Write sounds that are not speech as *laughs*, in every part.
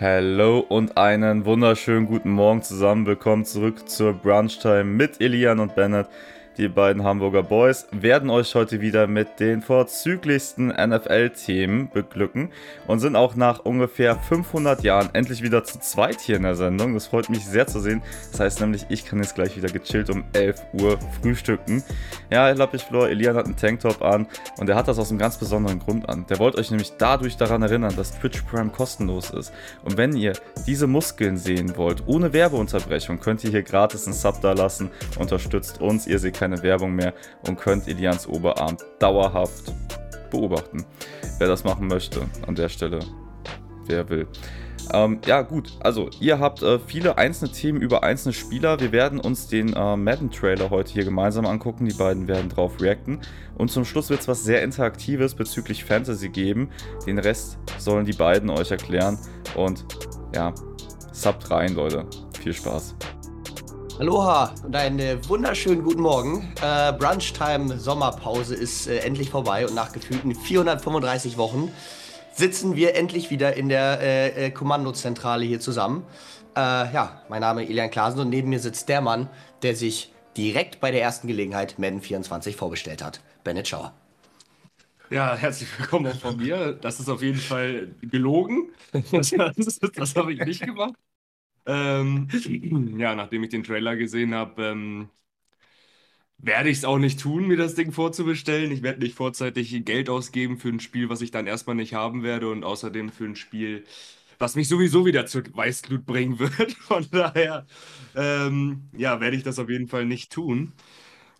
Hallo und einen wunderschönen guten Morgen zusammen. Willkommen zurück zur Brunchtime mit Elian und Bennett. Die beiden Hamburger Boys werden euch heute wieder mit den vorzüglichsten NFL-Themen beglücken und sind auch nach ungefähr 500 Jahren endlich wieder zu zweit hier in der Sendung. Das freut mich sehr zu sehen. Das heißt nämlich, ich kann jetzt gleich wieder gechillt um 11 Uhr frühstücken. Ja, ich Flor, Elian hat einen Tanktop an und er hat das aus einem ganz besonderen Grund an. Der wollte euch nämlich dadurch daran erinnern, dass Twitch Prime kostenlos ist. Und wenn ihr diese Muskeln sehen wollt, ohne Werbeunterbrechung, könnt ihr hier gratis einen Sub da lassen. Unterstützt uns, ihr seht keine keine Werbung mehr und könnt Elians Oberarm dauerhaft beobachten. Wer das machen möchte, an der Stelle, wer will. Ähm, ja, gut, also ihr habt äh, viele einzelne Themen über einzelne Spieler. Wir werden uns den äh, Madden-Trailer heute hier gemeinsam angucken. Die beiden werden drauf reacten. Und zum Schluss wird es was sehr Interaktives bezüglich Fantasy geben. Den Rest sollen die beiden euch erklären. Und ja, subt rein, Leute. Viel Spaß. Aloha und einen wunderschönen guten Morgen. Äh, Brunchtime Sommerpause ist äh, endlich vorbei und nach gefühlten 435 Wochen sitzen wir endlich wieder in der äh, äh, Kommandozentrale hier zusammen. Äh, ja, mein Name ist Elian Klasen und neben mir sitzt der Mann, der sich direkt bei der ersten Gelegenheit Madden 24 vorgestellt hat. Bennett Schauer. Ja, herzlich willkommen von mir. Das ist auf jeden Fall gelogen. Das, das, das habe ich nicht gemacht. Ähm, *clears throat* ja, nachdem ich den Trailer gesehen habe, ähm, werde ich es auch nicht tun, mir das Ding vorzubestellen. Ich werde nicht vorzeitig Geld ausgeben für ein Spiel, was ich dann erstmal nicht haben werde und außerdem für ein Spiel, was mich sowieso wieder zur Weißglut bringen wird. *laughs* Von daher, ähm, ja, werde ich das auf jeden Fall nicht tun.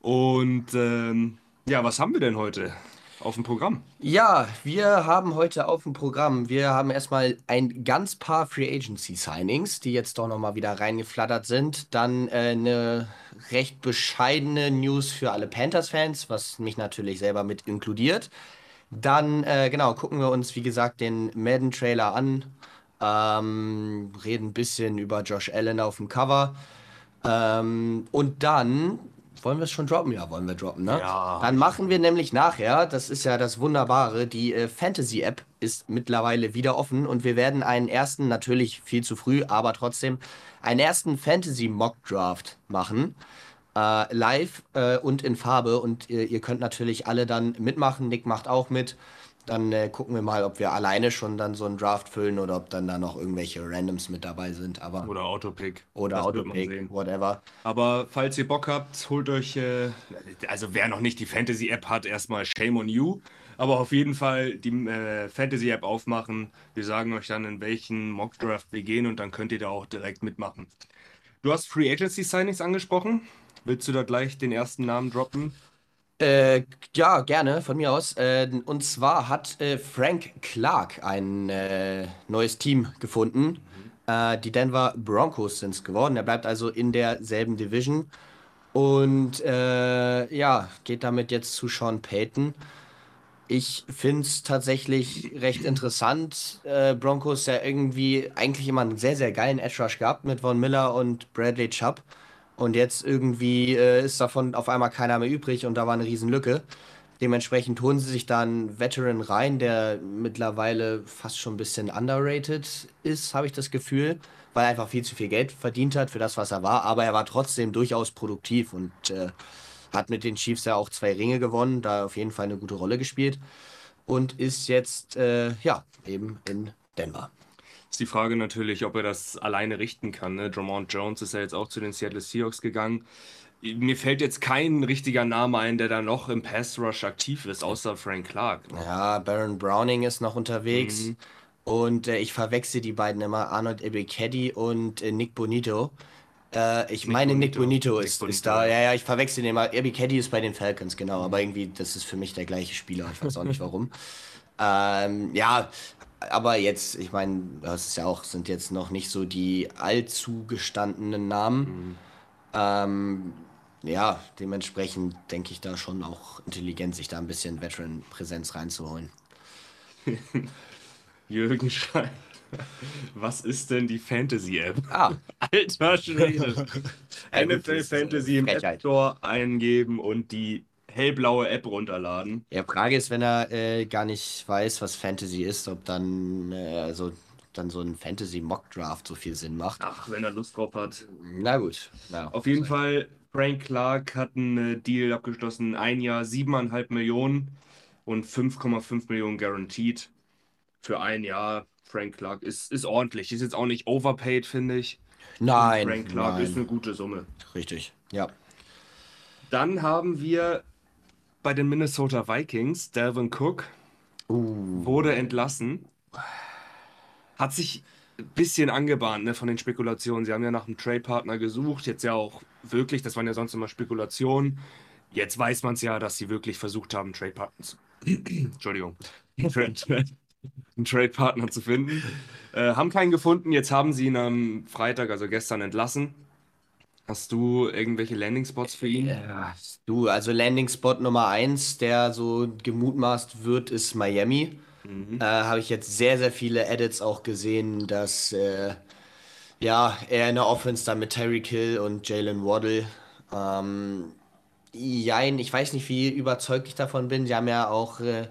Und ähm, ja, was haben wir denn heute? Auf dem Programm? Ja, wir haben heute auf dem Programm, wir haben erstmal ein ganz paar Free Agency Signings, die jetzt doch nochmal wieder reingeflattert sind. Dann äh, eine recht bescheidene News für alle Panthers-Fans, was mich natürlich selber mit inkludiert. Dann, äh, genau, gucken wir uns, wie gesagt, den Madden-Trailer an. Ähm, reden ein bisschen über Josh Allen auf dem Cover. Ähm, und dann wollen wir es schon droppen? Ja, wollen wir droppen, ne? Ja. Dann machen wir nämlich nachher, das ist ja das Wunderbare, die äh, Fantasy-App ist mittlerweile wieder offen und wir werden einen ersten, natürlich viel zu früh, aber trotzdem, einen ersten Fantasy-Mock-Draft machen. Äh, live äh, und in Farbe und äh, ihr könnt natürlich alle dann mitmachen. Nick macht auch mit. Dann äh, gucken wir mal, ob wir alleine schon dann so einen Draft füllen oder ob dann da noch irgendwelche Randoms mit dabei sind. Aber oder Autopick. Oder Autopick, whatever. Aber falls ihr Bock habt, holt euch, äh, also wer noch nicht die Fantasy-App hat, erstmal Shame on You. Aber auf jeden Fall die äh, Fantasy-App aufmachen. Wir sagen euch dann, in welchen Mock-Draft wir gehen und dann könnt ihr da auch direkt mitmachen. Du hast Free Agency Signings angesprochen. Willst du da gleich den ersten Namen droppen? Äh, ja, gerne, von mir aus. Äh, und zwar hat äh, Frank Clark ein äh, neues Team gefunden. Mhm. die Denver Broncos sind es geworden. Er bleibt also in derselben Division. Und äh, ja, geht damit jetzt zu Sean Payton. Ich finde es tatsächlich recht interessant. Äh, Broncos ja irgendwie eigentlich immer einen sehr, sehr geilen Edge Rush gehabt mit Von Miller und Bradley Chubb. Und jetzt irgendwie äh, ist davon auf einmal keiner mehr übrig und da war eine Riesenlücke. Dementsprechend holen sie sich da einen Veteran rein, der mittlerweile fast schon ein bisschen underrated ist, habe ich das Gefühl, weil er einfach viel zu viel Geld verdient hat für das, was er war. Aber er war trotzdem durchaus produktiv und äh, hat mit den Chiefs ja auch zwei Ringe gewonnen, da auf jeden Fall eine gute Rolle gespielt und ist jetzt äh, ja eben in Denver. Ist die Frage natürlich, ob er das alleine richten kann. Ne? Drummond Jones ist ja jetzt auch zu den Seattle Seahawks gegangen. Mir fällt jetzt kein richtiger Name ein, der da noch im Pass Rush aktiv ist, außer Frank Clark. Ne? Ja, Baron Browning ist noch unterwegs. Mhm. Und äh, ich verwechsel die beiden immer, Arnold Ebekedi und äh, Nick Bonito. Äh, ich Nick meine, Bonito. Nick Bonito, ist, Bonito. ist da. Ja, ja, ich verwechsel den immer. Ebekedi ist bei den Falcons, genau. Aber irgendwie, das ist für mich der gleiche Spieler. Ich weiß auch nicht warum. *laughs* ähm, ja, aber jetzt, ich meine, das ist ja auch, sind jetzt noch nicht so die allzu gestandenen Namen. Mhm. Ähm, ja, dementsprechend denke ich da schon auch intelligent, sich da ein bisschen Veteran-Präsenz reinzuholen. *laughs* Jürgen schreibt, was ist denn die Fantasy-App? Ah. *laughs* Alter Schwede. NFL Fantasy im App Store eingeben und die hellblaue App runterladen. Ja, Frage ist, wenn er äh, gar nicht weiß, was Fantasy ist, ob dann, äh, also dann so ein Fantasy-Mock-Draft so viel Sinn macht. Ach, wenn er Lust drauf hat. Na gut. Ja. Auf jeden Fall, Frank Clark hat einen äh, Deal abgeschlossen. Ein Jahr 7,5 Millionen und 5,5 Millionen guaranteed für ein Jahr. Frank Clark ist, ist ordentlich. Ist jetzt auch nicht overpaid, finde ich. Nein, Frank Clark nein. ist eine gute Summe. Richtig, ja. Dann haben wir bei den Minnesota Vikings, Dalvin Cook Uh, wurde entlassen. Hat sich ein bisschen angebahnt ne, von den Spekulationen. Sie haben ja nach einem Trade-Partner gesucht, jetzt ja auch wirklich, das waren ja sonst immer Spekulationen. Jetzt weiß man es ja, dass sie wirklich versucht haben, einen Trade-Partner zu. *clears throat* Entschuldigung. *laughs* einen Trade-Partner zu finden. Äh, haben keinen gefunden, jetzt haben sie ihn am Freitag, also gestern, entlassen. Hast du irgendwelche Landing-Spots für ihn? ja, du, also Landing-Spot Nummer eins, der so gemutmaßt wird, ist Miami. Mhm. Äh, Habe ich jetzt sehr, sehr viele Edits auch gesehen, dass äh, ja, er in der Offense dann mit Tyreek Hill und Jalen Waddle. Ähm, jein, ich weiß nicht, wie überzeugt ich davon bin. Sie haben ja auch äh,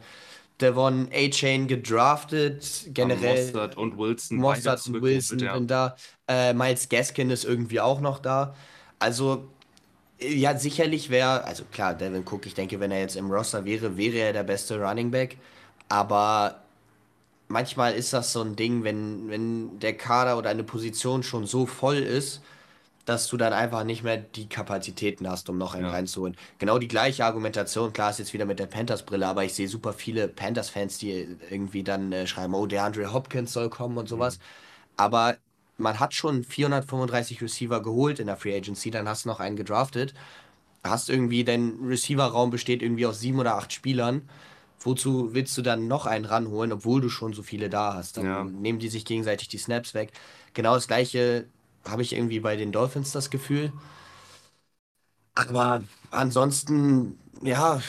Devon A-Chain gedraftet. Generell Mostert und Wilson. Mossad und Wilson ja. sind da. Äh, Miles Gaskin ist irgendwie auch noch da. Also, ja, sicherlich wäre, also klar, Devin Cook, ich denke, wenn er jetzt im Roster wäre, wäre er der beste Running Back. Aber manchmal ist das so ein Ding, wenn, wenn der Kader oder eine Position schon so voll ist, dass du dann einfach nicht mehr die Kapazitäten hast, um noch einen Ja. reinzuholen. Genau die gleiche Argumentation, klar ist jetzt wieder mit der Panthers-Brille, aber ich sehe super viele Panthers-Fans, die irgendwie dann äh, schreiben, oh, der Andre Hopkins soll kommen und sowas. Aber man hat schon 435 Receiver geholt in der Free Agency, dann hast du noch einen gedraftet. Hast irgendwie, dein Receiver-Raum besteht irgendwie aus sieben oder acht Spielern. Wozu willst du dann noch einen ranholen, obwohl du schon so viele da hast? Dann Ja. nehmen die sich gegenseitig die Snaps weg. Genau das gleiche habe ich irgendwie bei den Dolphins das Gefühl. Aber ansonsten, ja,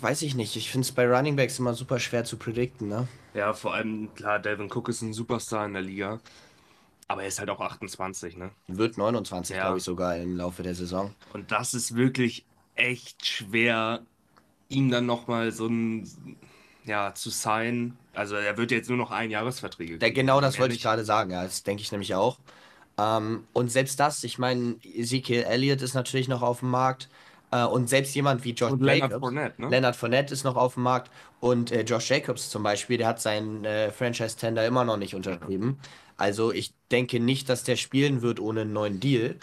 weiß ich nicht. Ich finde es bei Running Backs immer super schwer zu predikten, ne? Ja, vor allem, klar, Delvin Cook ist ein Superstar in der Liga. Aber er ist halt auch 28, ne? Wird 29, Ja. glaube ich, sogar im Laufe der Saison. Und das ist wirklich echt schwer, ihm dann nochmal so ein, ja, zu sein. Also er wird jetzt nur noch ein Jahresverträge Da, genau das wollte ich gerade sagen, ja, das denke ich nämlich auch. Ähm, und selbst das, ich meine, Ezekiel Elliott ist natürlich noch auf dem Markt. Äh, und selbst jemand wie Josh Und Leonard Jacobs. Fournette, ne? Leonard Fournette ist noch auf dem Markt. Und äh, Josh Jacobs zum Beispiel, der hat seinen äh, Franchise-Tender immer noch nicht unterschrieben. Also ich denke nicht, dass der spielen wird ohne einen neuen Deal.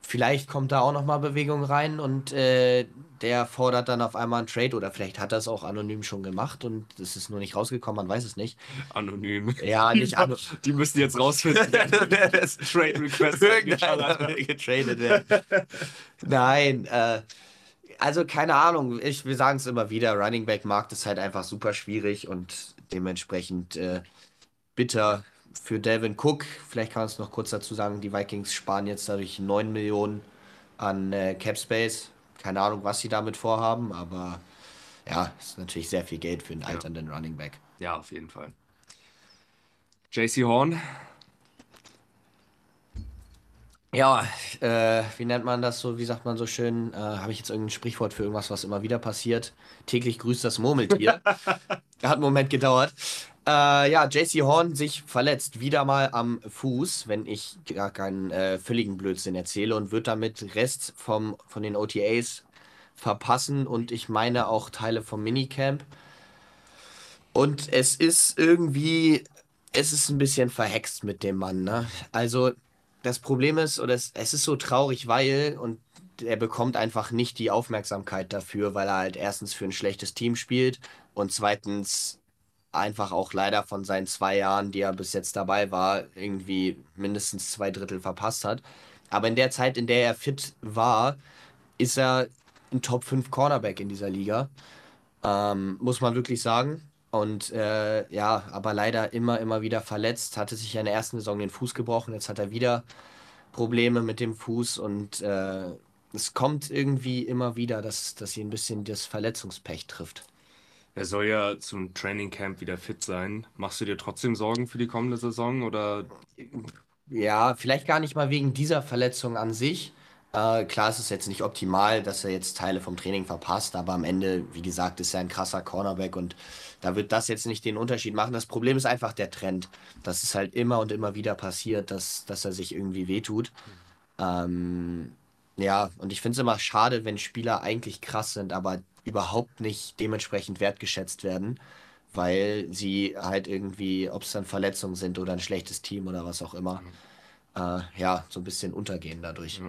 Vielleicht kommt da auch noch mal Bewegung rein und äh, der fordert dann auf einmal einen Trade oder vielleicht hat er es auch anonym schon gemacht und es ist nur nicht rausgekommen, man weiß es nicht. Anonym. Ja, *laughs* nicht anonym. Die müssen jetzt rausfinden, *laughs* wer das Trade Request getradet werden. Nein, äh, also keine Ahnung. Ich, wir sagen es immer wieder, Running Back Markt ist halt einfach super schwierig und dementsprechend äh, bitter für Delvin Cook. Vielleicht kann man es noch kurz dazu sagen, die Vikings sparen jetzt dadurch 9 Millionen an äh, Cap Space. Keine Ahnung, was sie damit vorhaben, aber ja, ist natürlich sehr viel Geld für einen alternden Running Back. Ja, auf jeden Fall. JC Horn. Ja, äh, wie nennt man das so, wie sagt man so schön? Äh, Habe ich jetzt irgendein Sprichwort für irgendwas, was immer wieder passiert? Täglich grüßt das Murmeltier. *laughs* Hat einen Moment gedauert. Äh, ja, JC Horn sich verletzt, wieder mal am Fuß, wenn ich gar keinen äh, völligen Blödsinn erzähle und wird damit Rest vom, von den OTAs verpassen und ich meine auch Teile vom Minicamp. Und es ist irgendwie, es ist ein bisschen verhext mit dem Mann, ne? Also, das Problem ist, oder es, es ist so traurig, weil, und er bekommt einfach nicht die Aufmerksamkeit dafür, weil er halt erstens für ein schlechtes Team spielt und zweitens einfach auch leider von seinen zwei Jahren, die er bis jetzt dabei war, irgendwie mindestens zwei Drittel verpasst hat. Aber in der Zeit, in der er fit war, ist er ein Top 5 Cornerback in dieser Liga. Ähm, muss man wirklich sagen. Und äh, ja, aber leider immer, immer wieder verletzt. Hatte sich ja in der ersten Saison den Fuß gebrochen. Jetzt hat er wieder Probleme mit dem Fuß. Und äh, es kommt irgendwie immer wieder, dass, dass ihn ein bisschen das Verletzungspech trifft. Er soll ja zum Training Camp wieder fit sein. Machst du dir trotzdem Sorgen für die kommende Saison oder Ja, vielleicht gar nicht mal wegen dieser Verletzung an sich. Äh, klar, es ist jetzt nicht optimal, dass er jetzt Teile vom Training verpasst, aber am Ende, wie gesagt, ist er ein krasser Cornerback und da wird das jetzt nicht den Unterschied machen. Das Problem ist einfach der Trend. dass es halt immer und immer wieder passiert, dass, dass er sich irgendwie wehtut. Ähm, ja, und ich finde es immer schade, wenn Spieler eigentlich krass sind, aber überhaupt nicht dementsprechend wertgeschätzt werden, weil sie halt irgendwie, ob es dann Verletzungen sind oder ein schlechtes Team oder was auch immer, äh, ja, so ein bisschen untergehen dadurch.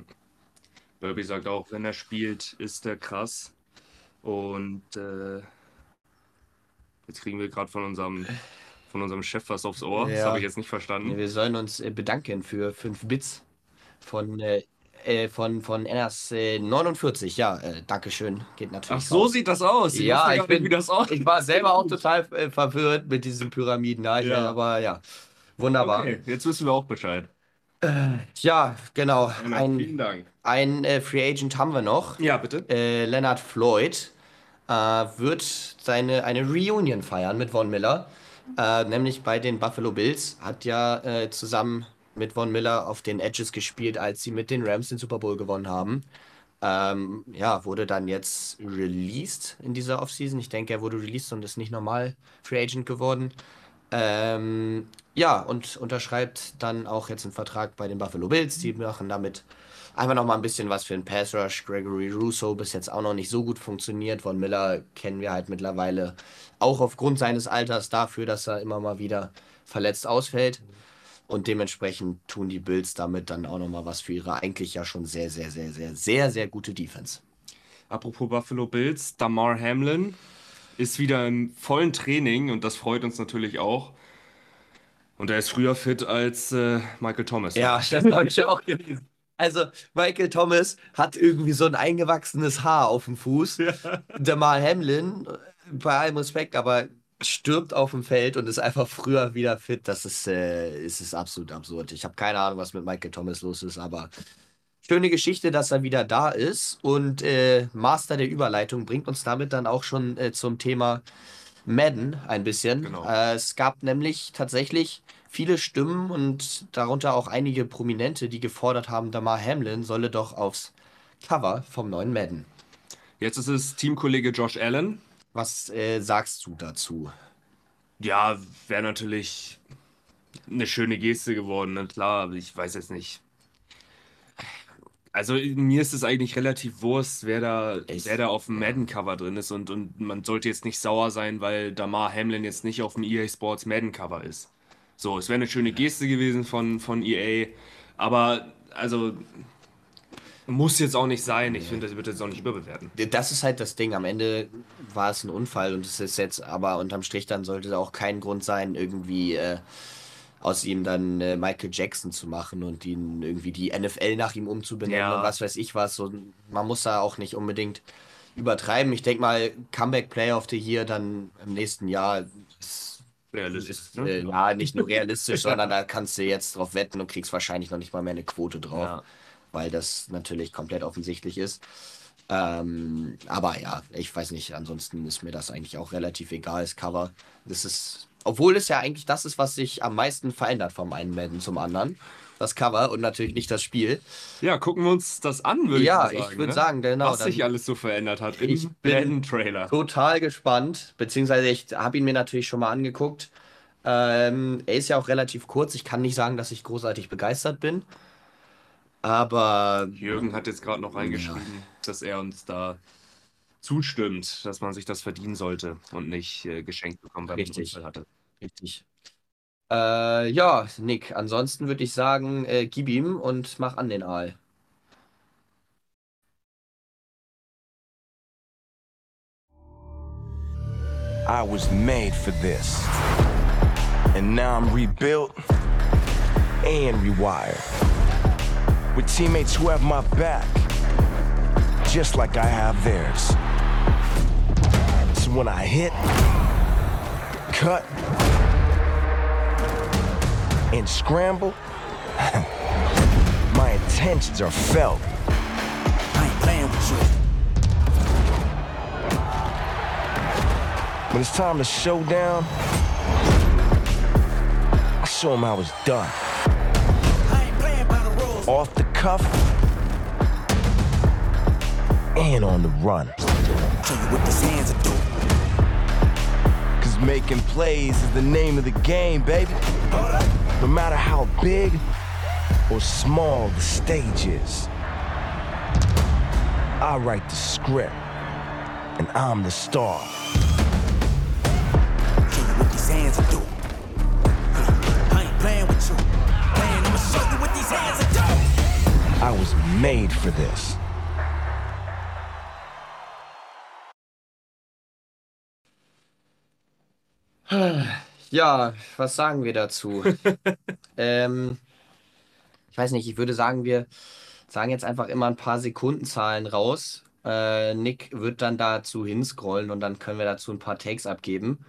Burby sagt auch, wenn er spielt, ist er krass. Und äh, jetzt kriegen wir gerade von unserem, von unserem Chef was aufs Ohr. Das Ja. habe ich jetzt nicht verstanden. Wir sollen uns äh, bedanken für 5 Bits von, äh, äh, von, von NRS äh, 49. Ja, äh, Dankeschön. Geht Ach, natürlich so raus. sieht das aus. Ich Ja, ich bin- wie das aussieht. Ich war selber auch *laughs* total äh, verwirrt mit diesen Pyramiden. Ja. Aber ja, wunderbar. Okay, jetzt wissen wir auch Bescheid. Ja, genau. Vielen Ein, Dank. ein äh, Free Agent haben wir noch. Ja, bitte. Äh, Leonard Floyd äh, wird seine, eine Reunion feiern mit Von Miller. Äh, nämlich bei den Buffalo Bills. Hat ja äh, zusammen mit Von Miller auf den Edges gespielt, als sie mit den Rams den Super Bowl gewonnen haben. Ähm, ja, wurde dann jetzt released in dieser Offseason. Ich denke, er wurde released und ist nicht normal Free Agent geworden. Ähm, ja, und unterschreibt dann auch jetzt einen Vertrag bei den Buffalo Bills. Die machen damit einfach noch mal ein bisschen was für den Pass Rush. Gregory Russo bis jetzt auch noch nicht so gut funktioniert. Von Miller kennen wir halt mittlerweile auch aufgrund seines Alters dafür, dass er immer mal wieder verletzt ausfällt. Und dementsprechend tun die Bills damit dann auch noch mal was für ihre eigentlich ja schon sehr, sehr, sehr, sehr, sehr, sehr gute Defense. Apropos Buffalo Bills, Damar Hamlin ist wieder im vollen Training und das freut uns natürlich auch. Und er ist früher fit als äh, Michael Thomas. Ja, *laughs* das habe ich auch gelesen. Also, Michael Thomas hat irgendwie so ein eingewachsenes Haar auf dem Fuß. Jamal Hamlin, äh, bei allem Respekt, aber stirbt auf dem Feld und ist einfach früher wieder fit. Das ist, äh, es ist absolut absurd. Ich habe keine Ahnung, was mit Michael Thomas los ist, aber schöne Geschichte, dass er wieder da ist. Und äh, Master der Überleitung bringt uns damit dann auch schon äh, zum Thema Madden ein bisschen. Genau. Äh, es gab nämlich tatsächlich viele Stimmen und darunter auch einige Prominente, die gefordert haben, Damar Hamlin solle doch aufs Cover vom neuen Madden. Jetzt ist es Teamkollege Josh Allen. Was äh, sagst du dazu? Ja, wäre natürlich eine schöne Geste geworden, ne? klar, aber ich weiß jetzt nicht. Also mir ist es eigentlich relativ Wurst, wer da, Echt? wer da auf dem Madden-Cover drin ist und, und man sollte jetzt nicht sauer sein, weil Damar Hamlin jetzt nicht auf dem EA Sports Madden-Cover ist. So, es wäre eine schöne Geste gewesen von, von EA, aber also muss jetzt auch nicht sein. Ich finde, das wird jetzt auch nicht überbewerten. Das ist halt das Ding. Am Ende war es ein Unfall und es ist jetzt, aber unterm Strich dann sollte es auch kein Grund sein, irgendwie äh, aus ihm dann äh, Michael Jackson zu machen und ihn irgendwie die NFL nach ihm umzubenennen Ja. und was weiß ich was. So, man muss da auch nicht unbedingt übertreiben. Ich denke mal, Comeback Player of the Year dann im nächsten Jahr ist, Realistisch. ist ne? äh, ja nicht nur realistisch, sondern da kannst du jetzt drauf wetten und kriegst wahrscheinlich noch nicht mal mehr eine Quote drauf, Ja. Weil das natürlich komplett offensichtlich ist. Ähm, aber ja, ich weiß nicht, ansonsten ist mir das eigentlich auch relativ egal, das Cover. Das ist, obwohl es ja eigentlich das ist, was sich am meisten verändert vom einen Madden zum anderen. Das Cover und natürlich nicht das Spiel. Ja, gucken wir uns das an, würde Ja, ich sagen. ich würde ne? sagen, genau. was sich alles so verändert hat im Ich bin- Madden-Trailer. total gespannt, beziehungsweise ich habe ihn mir natürlich schon mal angeguckt. Ähm, er ist ja auch relativ kurz. Ich kann nicht sagen, dass ich großartig begeistert bin. Aber Jürgen hat jetzt gerade noch reingeschrieben, dass er uns da zustimmt, dass man sich das verdienen sollte und nicht äh, geschenkt bekommen, weil man Richtig. Unfall hatte. richtig. Äh, ja, Nick, ansonsten würde ich sagen, äh, gib ihm und mach an den Aal. I was made for this. And now I'm rebuilt and rewired. With teammates who have my back, just like I have theirs. So when I hit, cut, and scramble, *laughs* my intentions are felt. I ain't playing with you. When it's time to show down, I show them how it's done. Off the cuff and on the run. Show you what these hands are doing. Cause making plays is the name of the game, baby. No matter how big or small the stage is. I write the script, and I'm the star. I was made for this. *sighs* Ja, was sagen wir dazu? *laughs* ähm, ich weiß nicht, ich würde sagen, wir sagen jetzt einfach immer ein paar Sekundenzahlen raus. Äh, Nick wird dann dazu hinscrollen und dann können wir dazu ein paar Takes abgeben.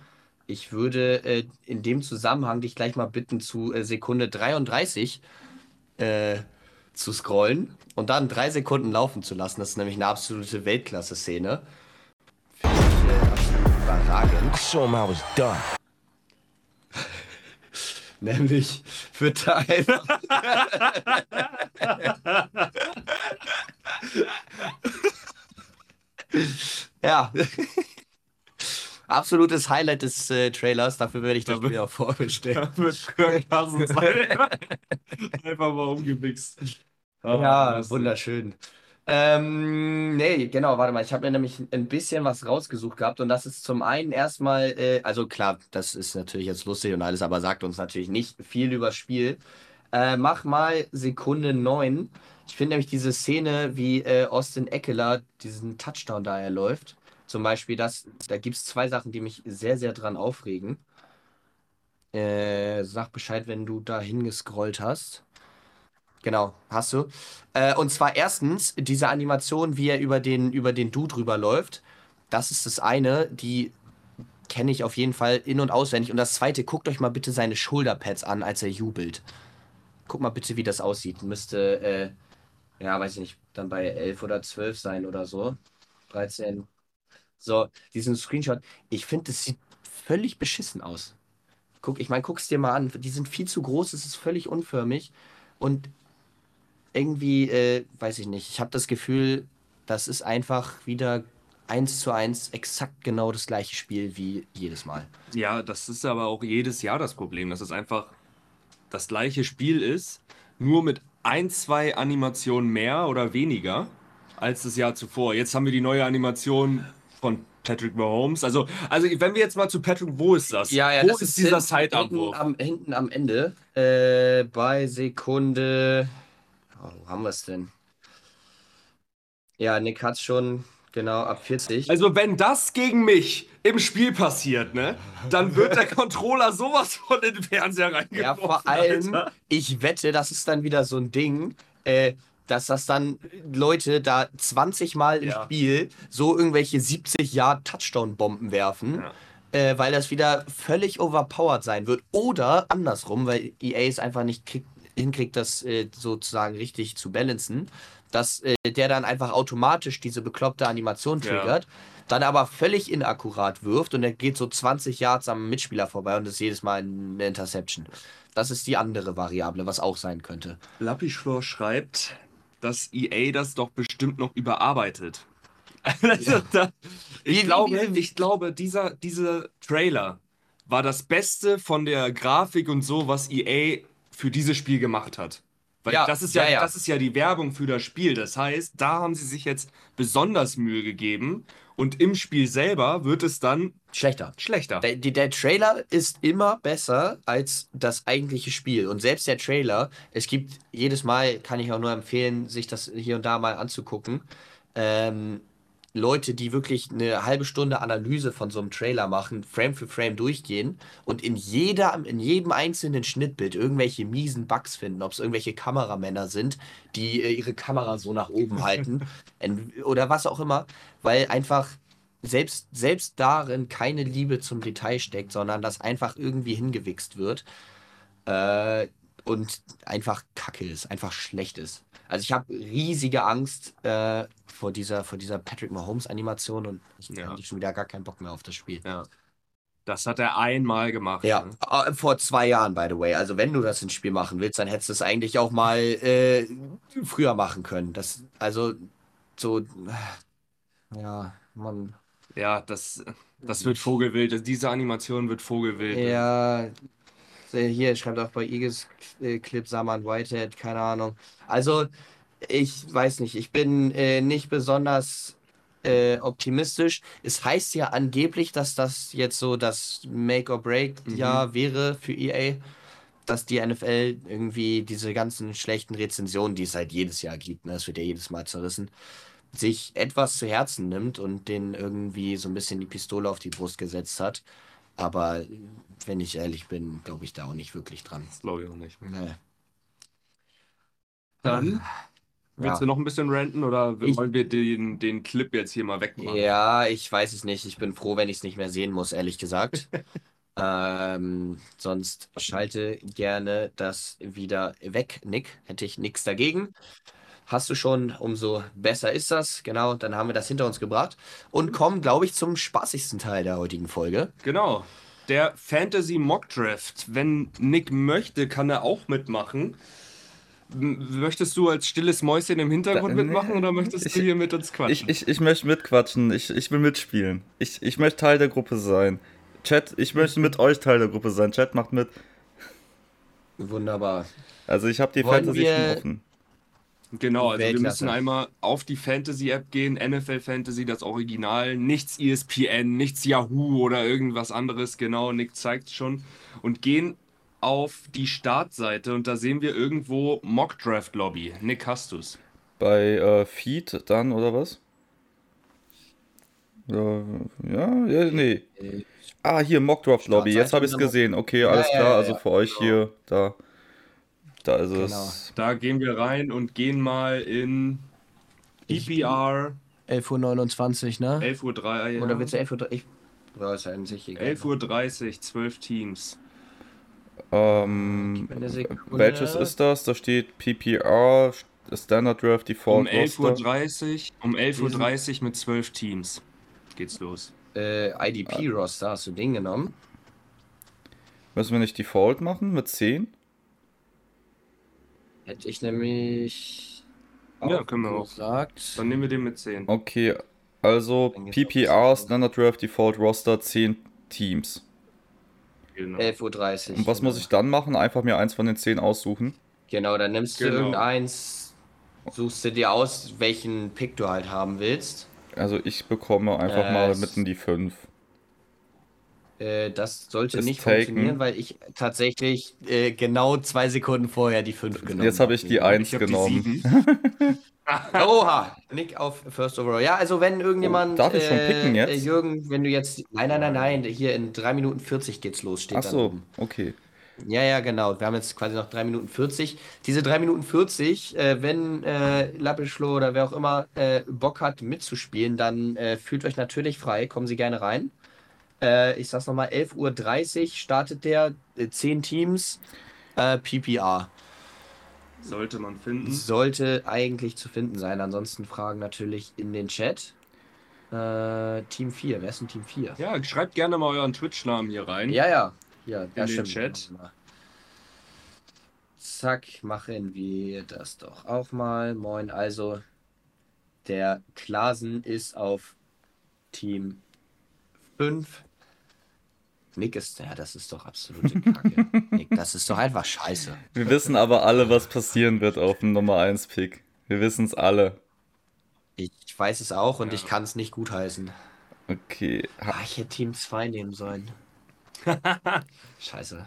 Ich würde äh, in dem Zusammenhang dich gleich mal bitten, zu äh, Sekunde 33 äh, zu scrollen und dann drei Sekunden laufen zu lassen. Das ist nämlich eine absolute Weltklasse-Szene. Finde ich äh, absolut überragend. 'em how it's done. Nämlich da einfach. *laughs* ja. Absolutes Highlight des äh, Trailers, dafür werde ich das Spiel auch vorbestellen. Da wird Kirk Cousins *laughs* einfach mal umgewichst. Ah, Ja, wunderschön. Ähm, nee, genau, warte mal, ich habe mir nämlich ein bisschen was rausgesucht gehabt und das ist zum einen erstmal, äh, also klar, das ist natürlich jetzt lustig und alles, aber sagt uns natürlich nicht viel über das Spiel. Äh, mach mal Sekunde 9. Ich finde nämlich diese Szene, wie äh, Austin Eckler diesen Touchdown da erläuft. Zum Beispiel, das, da gibt es zwei Sachen, die mich sehr, sehr dran aufregen. Äh, sag Bescheid, wenn du da hingescrollt hast. Genau, hast du. Äh, und zwar erstens diese Animation, wie er über den, über den Dude rüberläuft. Das ist das eine, die kenne ich auf jeden Fall in- und auswendig. Und das zweite, guckt euch mal bitte seine Shoulderpads an, als er jubelt. Guck mal bitte, wie das aussieht. Müsste, äh, ja, weiß ich nicht, dann bei 11 oder 12 sein oder so. 13. So, diesen Screenshot. Ich finde, das sieht völlig beschissen aus. Guck, ich meine, guck's dir mal an. Die sind viel zu groß, es ist völlig unförmig. Und irgendwie, äh, weiß ich nicht, ich habe das Gefühl, das ist einfach wieder eins zu eins exakt genau das gleiche Spiel wie jedes Mal. Ja, das ist aber auch jedes Jahr das Problem, dass es einfach das gleiche Spiel ist, nur mit ein, zwei Animationen mehr oder weniger als das Jahr zuvor. Jetzt haben wir die neue Animation von Patrick Mahomes. Also, also wenn wir jetzt mal zu Patrick, wo ist das? wo das ist dieser hinten- Zeitabwurf? Hinten am, hinten am Ende, äh, bei Sekunde, oh, wo haben wir es denn? Ja, Nick hat's schon, genau, ab 40. Also wenn das gegen mich im Spiel passiert, ne, dann wird der *laughs* Controller sowas von in den Fernseher reingeworfen. Ja, vor allem, Alter. ich wette, das ist dann wieder so ein Ding, äh, dass das dann Leute da 20 Mal im Ja. Spiel so irgendwelche 70 Yard Touchdown-Bomben werfen, Ja. äh, weil das wieder völlig overpowered sein wird. Oder andersrum, weil EA es einfach nicht kriegt, hinkriegt, das äh, sozusagen richtig zu balancen, dass äh, der dann einfach automatisch diese bekloppte Animation Ja. triggert, dann aber völlig inakkurat wirft und er geht so 20 Yards am Mitspieler vorbei und ist jedes Mal eine Interception. Das ist die andere Variable, was auch sein könnte. Lappischlor schreibt, dass EA das doch bestimmt noch überarbeitet. *laughs* Also da, ich, Wie- wie- glaube, wie- ich glaube, dieser, dieser Trailer war das Beste von der Grafik und so, was EA für dieses Spiel gemacht hat. Weil Ja, das, ist ja, ja, ja. das ist ja die Werbung für das Spiel. Das heißt, da haben sie sich jetzt besonders Mühe gegeben und im Spiel selber wird es dann Schlechter. schlechter. Der, der Trailer ist immer besser als das eigentliche Spiel. Und selbst der Trailer, es gibt jedes Mal, kann ich auch nur empfehlen, sich das hier und da mal anzugucken. Ähm, Leute, die wirklich eine halbe Stunde Analyse von so einem Trailer machen, Frame für Frame durchgehen und in, jeder, in jedem einzelnen Schnittbild irgendwelche miesen Bugs finden, ob es irgendwelche Kameramänner sind, die äh, ihre Kamera so nach oben *laughs* halten en- oder was auch immer, weil einfach selbst, selbst darin keine Liebe zum Detail steckt, sondern das einfach irgendwie hingewichst wird äh, und einfach kacke ist, einfach schlecht ist. Also ich habe riesige Angst äh, vor dieser, vor dieser Patrick Mahomes Animation und ich habe Ja. eigentlich schon wieder gar keinen Bock mehr auf das Spiel. Ja. Das hat er einmal gemacht. Ja, ne? äh, vor zwei Jahren, by the way. Also wenn du das ins Spiel machen willst, dann hättest du es eigentlich auch mal äh, früher machen können. Das, also so, Ja, man. Ja, das, das wird Vogelwild. Diese Animation wird Vogelwild. Ja, äh, hier schreibt auch bei Eagles äh, Clip Saman Whitehead, keine Ahnung. Also, ich weiß nicht, ich bin äh, nicht besonders äh, optimistisch. Es heißt ja angeblich, dass das jetzt so das Make-or-Break-Jahr wäre für EA, dass die NFL irgendwie diese ganzen schlechten Rezensionen, die es halt jedes Jahr gibt, ne, es wird ja jedes Mal zerrissen, sich etwas zu Herzen nimmt und denen irgendwie so ein bisschen die Pistole auf die Brust gesetzt hat. Aber wenn ich ehrlich bin, glaube ich da auch nicht wirklich dran. Das glaube ich auch nicht. Nee. Dann willst Ja. du noch ein bisschen ranten oder Ich- wollen wir den, den Clip jetzt hier mal wegmachen? Ja, ich weiß es nicht. Ich bin froh, wenn ich es nicht mehr sehen muss, ehrlich gesagt. *laughs* ähm, sonst schalte gerne das wieder weg, Nick. Hätte ich nichts dagegen. Hast du schon, umso besser ist das. Genau, dann haben wir das hinter uns gebracht und kommen, glaube ich, zum spaßigsten Teil der heutigen Folge. Genau. Der Fantasy Mock Draft. Wenn Nick möchte, kann er auch mitmachen. M- Möchtest du als stilles Mäuschen im Hintergrund Da- mitmachen oder möchtest ich- du hier mit uns quatschen? Ich, ich, ich möchte mitquatschen, ich, ich will mitspielen. Ich, ich möchte Teil der Gruppe sein. Chat, ich möchte mit euch Teil der Gruppe sein. Chat macht mit. Wunderbar. Also ich habe die Wollen Fantasy schon offen. Genau, also wir Weltklasse. müssen einmal auf die Fantasy-App gehen, NFL Fantasy, das Original, nichts ESPN, nichts Yahoo oder irgendwas anderes, genau, Nick zeigt schon, und gehen auf die Startseite und da sehen wir irgendwo Mock Draft Lobby. Nick, hast du's? Bei äh, Feed dann, oder was? Ja, ja, nee. Ah, hier, Mockdraft Lobby. Jetzt habe ich es gesehen. Okay, alles ja, klar. ja, Also ja. für euch hier, da. Da ist Genau. es. Da gehen wir rein und gehen mal in PPR 11.29 Uhr, ne? 11.03 Uhr. Oder willst du 11.30 Uhr? Ich ja, ist ja sich egal. 11.30 Uhr, 12 Teams. Ähm, welches ist das? Da steht PPR, Standard Draft, Um Default Roster. 11.30 Uhr, um 11.30 Uhr mit 12 Teams geht's los. Äh, IDP-Roster, hast du den genommen? Müssen wir nicht Default machen mit 10? Hätte ich nämlich. Ja, können wir auch. gesagt. Dann nehmen wir den mit 10. Okay, also PPR, Standard Draft, Default Roster, 10 Teams. Genau. 11.30 Uhr. Und was muss ich dann machen? Einfach mir eins von den 10 aussuchen. Genau, dann nimmst du Genau. irgendeins, suchst du dir aus, welchen Pick du halt haben willst. Also ich bekomme einfach Äh, mal mitten die 5. Äh, das sollte Ist nicht taken. funktionieren, weil ich tatsächlich äh, genau zwei Sekunden vorher die 5 genommen Jetzt habe ich die hab. 1 Ich hab die genommen. 7. *laughs* Oha, Nick auf First Overall. Ja, also wenn irgendjemand. Oh, darf ich schon picken jetzt? Äh, Jürgen, wenn du jetzt. Nein, nein, nein, nein. Hier in 3 Minuten 40 geht's los, steht Ach so, okay. Ja, ja, genau. Wir haben jetzt quasi noch 3 Minuten 40. Diese 3 Minuten 40, äh, wenn äh, Lappeschlo oder wer auch immer äh, Bock hat mitzuspielen, dann äh, fühlt euch natürlich frei. Kommen Sie gerne rein. Äh, ich sag's nochmal, 11.30 Uhr startet der. Äh, 10 Teams. Äh, PPR. Sollte man finden. Sollte eigentlich zu finden sein. Ansonsten Fragen natürlich in den Chat. Äh, Team 4. Wer ist denn Team 4? Ja, schreibt gerne mal euren Twitch-Namen hier rein. Ja, ja. Ja, ja den stimmt. Chat. Zack, machen wir das doch auch mal. Moin, also der Klasen ist auf Team 5. Nick ist, ja, das ist doch absolute Kacke. *laughs* Nick, das ist doch einfach scheiße. Wir wissen aber alle, was passieren wird auf dem Nummer 1 Pick. Wir wissen es alle. Ich weiß es auch und ich kann es nicht gutheißen. Okay. Ah, ich hätte Team 2 nehmen sollen. *laughs* Scheiße.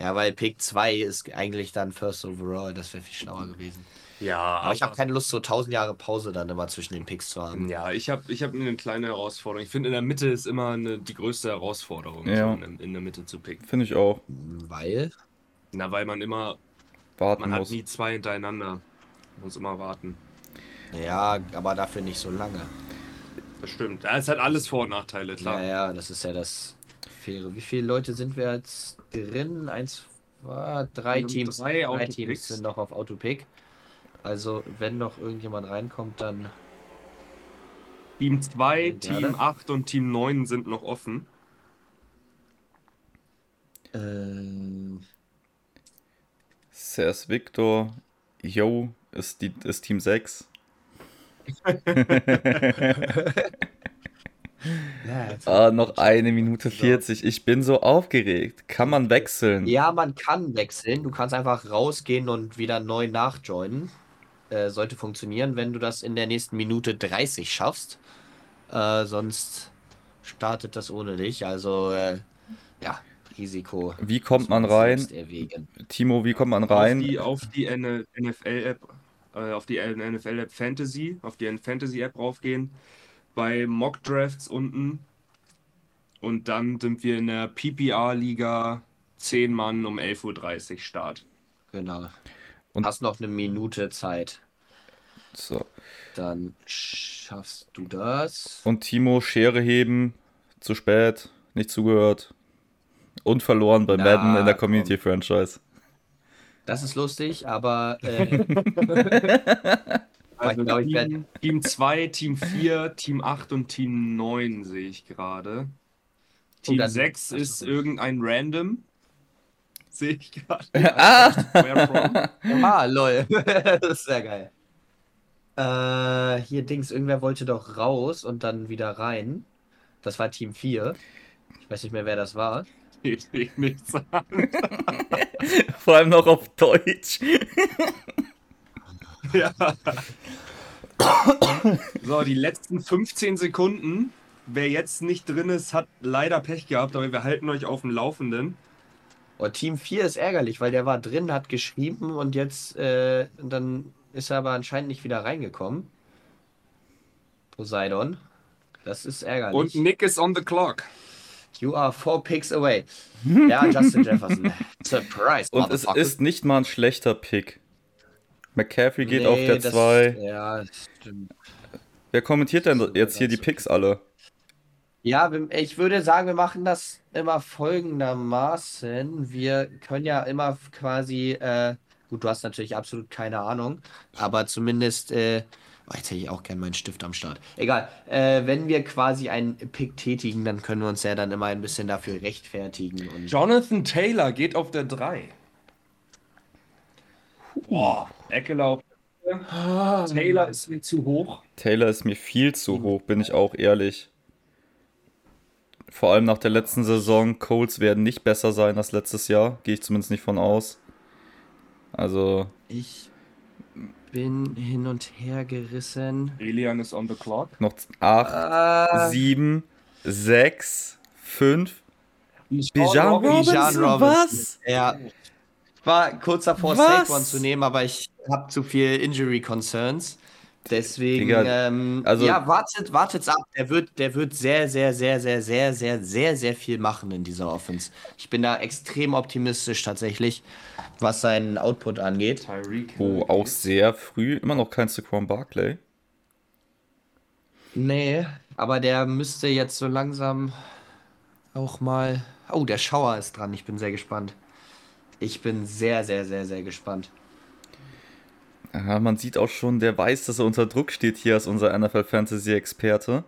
Ja, weil Pick 2 ist eigentlich dann First Overall. Das wäre viel schlauer gewesen. Ja, Aber ich habe keine Lust, so 1000 Jahre Pause dann immer zwischen den Picks zu haben. Ja, ich habe ich hab eine kleine Herausforderung. Ich finde, in der Mitte ist immer eine, die größte Herausforderung, Ja. so in, in der Mitte zu picken. Finde ich auch. Weil? Na, weil man immer, Warten man hat muss. nie zwei hintereinander. Muss immer warten. Ja, aber dafür nicht so lange. Das stimmt. Es hat alles Vor- und Nachteile, klar. Ja, ja, das ist ja das Faire. Wie viele Leute sind wir jetzt drin? Eins, zwei, drei Teams. drei drei. Teams sind noch auf Autopick. Also, wenn noch irgendjemand reinkommt, dann. Team 2, Ja, Team ne? 8 und Team 9 sind noch offen. Äh, Cers Victor, Yo, ist, die, ist Team 6. *laughs* Ja, jetzt- ah, noch eine Minute 40. Ich bin so aufgeregt. Kann man wechseln? Ja, man kann wechseln. Du kannst einfach rausgehen und wieder neu nachjoinen. Äh, sollte funktionieren, wenn du das in der nächsten Minute 30 schaffst. Äh, sonst startet das ohne dich. Also, äh, ja, Risiko. Wie kommt man rein? Timo, wie kommt man Auf rein? die, auf die NFL-App, äh, auf die NFL-App Fantasy, auf die Fantasy-App raufgehen, bei Mock Drafts unten und dann sind wir in der PPR-Liga 10 Mann um 11.30 Uhr Start. Genau. Und- Hast noch eine Minute Zeit. So. Dann schaffst du das. Und Timo, Schere heben. Zu spät. Nicht zugehört. Und verloren bei Na, Madden in der komm. Community-Franchise. Das ist lustig, aber äh, *laughs* Also glaub, ich Team, Team 2, Team 4, Team 8 und Team 9 sehe ich gerade. Team dann- 6 Ach so. ist irgendein Random. Sehe ich gerade. *laughs* Ah! Ah, lol. *laughs* das ist sehr geil. Äh, hier Dings, irgendwer wollte doch raus und dann wieder rein. Das war Team 4. Ich weiß nicht mehr, wer das war. Geht mich nichts an. *laughs* Vor allem noch auf Deutsch. *laughs* Ja. So, die letzten 15 Sekunden. Wer jetzt nicht drin ist, hat leider Pech gehabt, aber wir halten euch auf dem Laufenden. Oh, Team 4 ist ärgerlich, weil der war drin, hat geschrieben und jetzt, äh, dann ist er aber anscheinend nicht wieder reingekommen. Poseidon. Das ist ärgerlich. Und Nick ist on the clock. You are four picks away. *laughs* Ja, Justin Jefferson. Surprise, Und es ist nicht mal ein schlechter Pick. McCaffrey geht Nee, auf der das- 2. Ja, das stimmt. Wer kommentiert denn jetzt hier die Picks alle? Ja, ich würde sagen, wir machen das immer folgendermaßen. Wir können ja immer quasi, äh, gut, du hast natürlich absolut keine Ahnung, aber zumindest, äh, oh, jetzt hätte ich auch gerne meinen Stift am Start. Egal, äh, wenn wir quasi einen Pick tätigen, dann können wir uns ja dann immer ein bisschen dafür rechtfertigen. Und Jonathan Taylor geht auf der 3. Boah, Eckler auf der 4. Taylor ist mir zu hoch. Taylor ist mir viel zu hoch, bin ich auch ehrlich. Vor allem nach der letzten Saison, Colts werden nicht besser sein als letztes Jahr, gehe ich zumindest nicht von aus. Also, ich bin hin und her gerissen. Elian ist on the clock. noch 8, Ah, 7, 6, 5. Bijan Bijan Robinson, Robinson. was? Ja. Ich war kurz davor? Saquon zu nehmen, aber ich habe zu viel Injury Concerns. Deswegen, Digga, ähm, also- ja, wartet, wartet's ab. Der wird, der wird sehr, sehr, sehr, sehr, sehr, sehr, sehr, sehr viel machen in dieser Offense. Ich bin da extrem optimistisch tatsächlich, was seinen Output angeht. Tyreek. Oh, Hill auch sehr früh. Immer noch kein Saquon Barkley. Nee, aber der müsste jetzt so langsam auch mal. Oh, der Schauer ist dran. Ich bin sehr gespannt. Ich bin sehr, sehr, sehr, sehr gespannt. Ja, man sieht auch schon, der weiß, dass er unter Druck steht hier als unser NFL Fantasy Experte.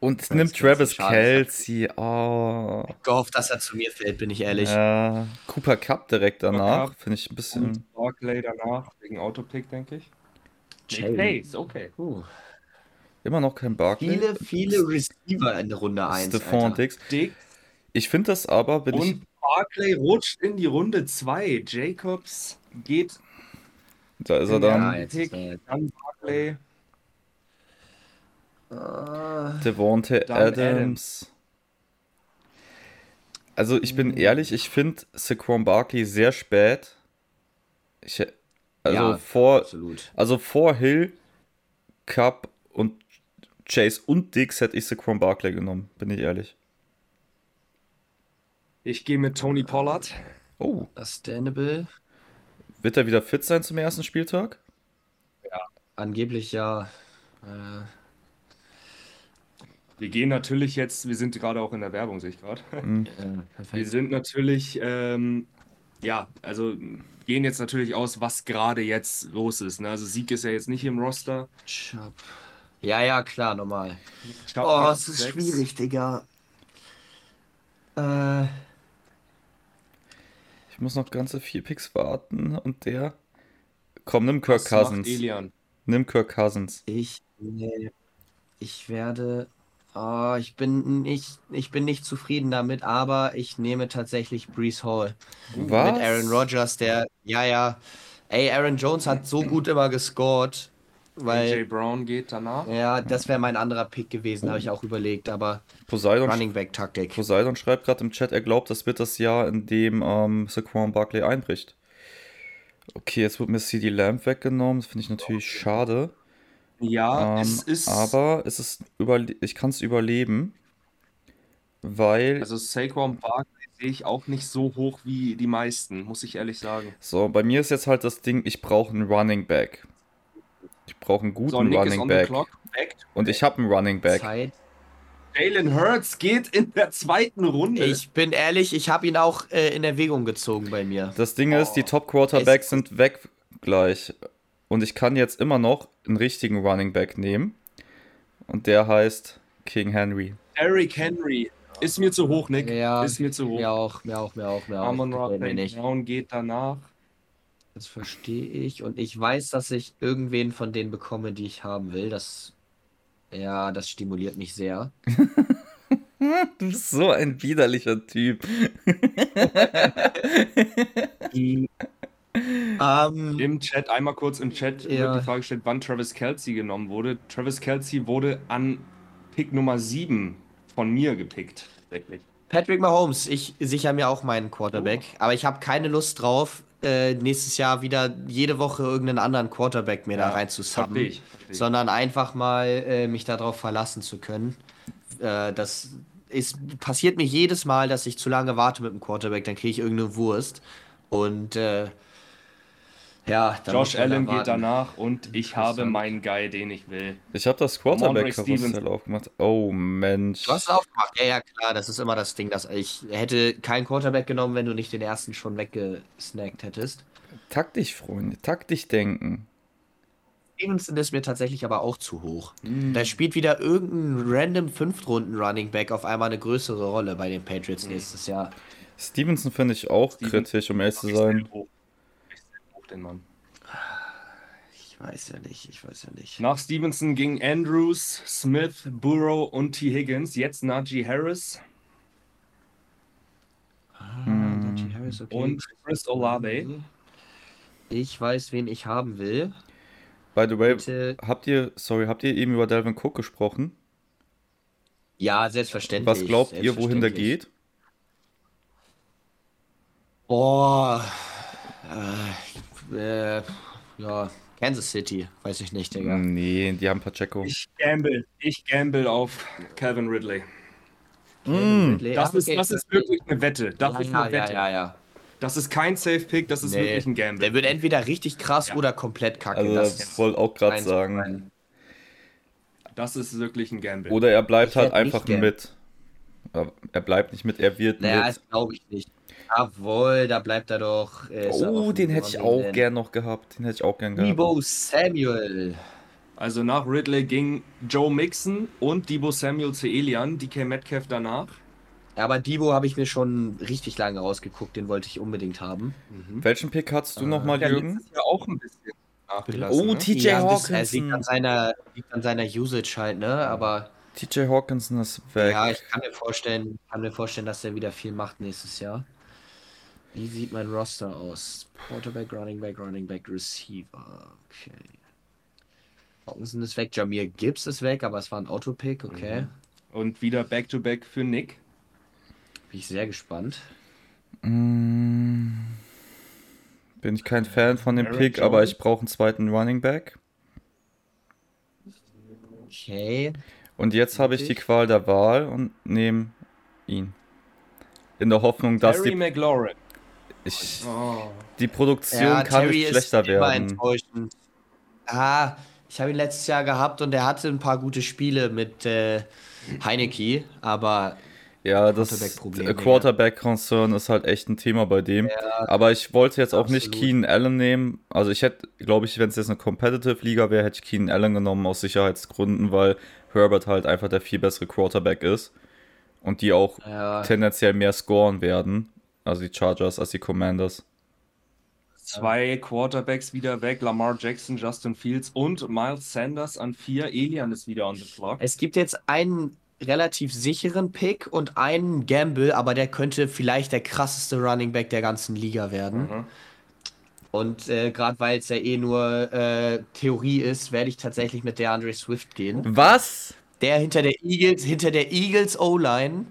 Und nimmt Kelsey, Travis. Kelsey. Oh. Gehofft, dass er zu mir fällt, bin ich ehrlich. Ja, Cooper Cup direkt danach. Finde ich ein bisschen. Und Barkley danach, wegen Autopick, denke ich. Chase. Okay. Uh, Immer noch kein Barkley. viele, viele Receiver in der Runde 1. Stephon Diggs. Dick Ich finde das aber, bin ich. und Barkley rutscht in die Runde 2. Jacobs geht Da ist er dann. der jetzt ist er- dann Barkley. Äh, Devontae Dann Adams. Also ich bin ehrlich, ich finde Saquon Barkley sehr spät. Ich, also Ja, vor, absolut. also vor Hill, Cup und Chase und Dix hätte ich Saquon Barkley genommen, bin ich ehrlich. Ich gehe mit Tony Pollard. Oh, Sustainable. Wird er wieder fit sein zum ersten Spieltag? Angeblich ja. Äh, Wir gehen natürlich jetzt, wir sind gerade auch in der Werbung, sehe ich gerade. *laughs* äh, Wir perfekt. sind natürlich, ähm, ja, also gehen jetzt natürlich aus, was gerade jetzt los ist. Ne? Also Sieg ist ja jetzt nicht im Roster. Chubb. Ja, ja, klar, normal. Chubb Oh, es ist sechs. schwierig, Digga. Äh, Ich muss noch ganze vier Picks warten und der. Komm, nimm Kirk Was macht Cousins. Elian? Nimm Kirk Cousins. Ich, nee, ich werde, oh, ich bin nicht, ich bin nicht zufrieden damit, aber ich nehme tatsächlich Brees Hall Was? mit Aaron Rodgers, der, ja, ja, ey, Aaron Jones hat so gut immer gescored, AJ weil, Brown geht danach. ja, das wäre mein anderer Pick gewesen, habe ich auch überlegt, aber Poseidon, Running Back Taktik. Poseidon schreibt gerade im Chat, er glaubt, das wird das Jahr, in dem ähm, Saquon Barkley einbricht. Okay, jetzt wird mir CD Lamb weggenommen. Das finde ich natürlich schade. Ja, Ähm, es ist. aber es ist ich kann es überleben, weil Also Saquon Barkley sehe ich auch nicht so hoch wie die meisten, muss ich ehrlich sagen. so bei mir ist jetzt halt das Ding, ich brauche einen Running Back. Ich brauche einen guten So, Running Back und ich habe einen Running Back. Zeit. Jalen Hurts geht in der zweiten Runde. Ich bin ehrlich, ich habe ihn auch äh, in Erwägung gezogen bei mir. Das Ding ist, die Oh. Top Quarterbacks Es- sind weg gleich und ich kann jetzt immer noch einen richtigen Running Back nehmen und der heißt King Henry. Derrick Henry ist mir zu hoch, Nick. Ja, ist mir zu hoch. Mir auch, mir auch, mir auch, mir auch. Amon. Brown geht danach. Das verstehe ich. Und ich weiß, dass ich irgendwen von denen bekomme, die ich haben will. Das, ja, das stimuliert mich sehr. *laughs* Du bist so ein widerlicher Typ. *laughs* Ähm, Im Chat, einmal kurz im Chat, Ja. wird die Frage gestellt, wann Travis Kelsey genommen wurde. Travis Kelsey wurde an Pick Nummer 7 von mir gepickt. Wirklich. Patrick Mahomes, ich sichere mir auch meinen Quarterback. Aber ich habe keine Lust drauf, äh, nächstes Jahr wieder jede Woche irgendeinen anderen Quarterback mir da Ja, verstehe ich. Sondern einfach mal äh, mich darauf verlassen zu können. Äh, das ist, passiert mir jedes Mal, dass ich zu lange warte mit dem Quarterback, dann kriege ich irgendeine Wurst. Und äh, ja, Josh Allen geht danach und ich habe meinen Guy, den ich will. Ich habe das Quarterback-Karussell aufgemacht. Oh Mensch. Du hast es aufgemacht, ja, ja, klar, das ist immer das Ding, dass ich hätte keinen Quarterback genommen, wenn du nicht den ersten schon weggesnackt hättest. Taktisch, Freunde. Taktisch denken. Stevenson ist mir tatsächlich aber auch zu hoch. Da spielt wieder irgendein random Fünftrunden-Running Back auf einmal eine größere Rolle bei den Patriots nächstes Jahr. Stevenson finde ich auch Steven- kritisch, um ehrlich zu sein. hoch. Den Mann. Ich weiß ja nicht, ich weiß ja nicht. Nach Stevenson ging Andrews, Smith, Burrow und T. Higgins. Jetzt Najee Harris Ah, Najee Harris, okay. und Chris Olave. Ich weiß, wen ich haben will. By the way, Bitte. habt ihr, sorry, habt ihr eben über Delvin Cook gesprochen? Ja, selbstverständlich. Was glaubt ihr, wohin der selbstverständlich. geht? Boah. Äh, äh, ja, Kansas City, weiß ich nicht, Digga. Nee, die haben Pacheco. Ich gamble, ich gamble auf Calvin Ridley. Kevin Ridley. Das, Ah, ist, das ist wirklich eine Wette. Das ja, ist ja, eine ja, Wette. ja, ja. Das ist kein Safe Pick, das ist Nee, wirklich ein Gamble. Der wird entweder richtig krass Ja. oder komplett kacke. Also, das das wollte auch gerade sagen. Das ist wirklich ein Gamble. Oder er bleibt Ich halt einfach mit. Er bleibt nicht mit, er wird Naja, mit. das glaube ich nicht. Jawohl, da bleibt er doch. äh, Oh, den hätte ich auch Man. gern noch gehabt. Den hätte ich auch gern gehabt. Debo Samuel. Also nach Ridley ging Joe Mixon und Debo Samuel zu Elian, DK Metcalf danach. Aber Debo habe ich mir schon richtig lange rausgeguckt, den wollte ich unbedingt haben. Welchen Pick hattest du nochmal, Ja, Jürgen? Jahr auch ein bisschen nachgelassen. Oh, ne? TJ Ja, das, äh, liegt Hawkinson. an seiner, liegt an seiner Usage halt, ne? Aber TJ Hawkinson ist weg. ja, ich kann mir vorstellen, kann mir vorstellen, dass er wieder viel macht nächstes Jahr. Wie sieht mein Roster aus? Quarterback, Running Back, Running Back, Receiver. Okay. Hawkinson ist weg, Jamir Gibbs ist weg, aber es war ein Autopick, okay. Und wieder Back-to-Back für Nick. Bin ich sehr gespannt. Mm, Bin ich kein Fan von dem Aaron Pick, aber Jones? ich brauche einen zweiten Running Back. Okay. Und jetzt habe ich die. Qual der Wahl und nehme ihn. In der Hoffnung, dass Terry die, McLaurin. Ich, Oh. die Produktion Ja, kann Terry nicht ist schlechter immer werden. enttäuschend. Ah, ich habe ihn letztes Jahr gehabt und er hatte ein paar gute Spiele mit äh, Heineke, aber Ja, das. Quarterback-Concern ist halt echt ein Thema bei dem. Aber ich wollte jetzt auch nicht absolut. Keenan Allen nehmen. Also ich hätte, glaube ich, wenn es jetzt eine Competitive-Liga wäre, hätte ich Keenan Allen genommen aus Sicherheitsgründen, weil Herbert halt einfach der viel bessere Quarterback ist. Und die auch ja, tendenziell mehr scoren werden. Also die Chargers als die Commanders. zwei Quarterbacks wieder weg. Lamar Jackson, Justin Fields und Miles Sanders an vier. Elian ist wieder on the clock. Es gibt jetzt einen relativ sicheren Pick und einen Gamble, aber der könnte vielleicht der krasseste Running Back der ganzen Liga werden. Mhm. Und äh, gerade weil es ja eh nur äh, Theorie ist, werde ich tatsächlich mit der Andre Swift gehen. Was? Der hinter der Eagles, hinter der Eagles O-Line.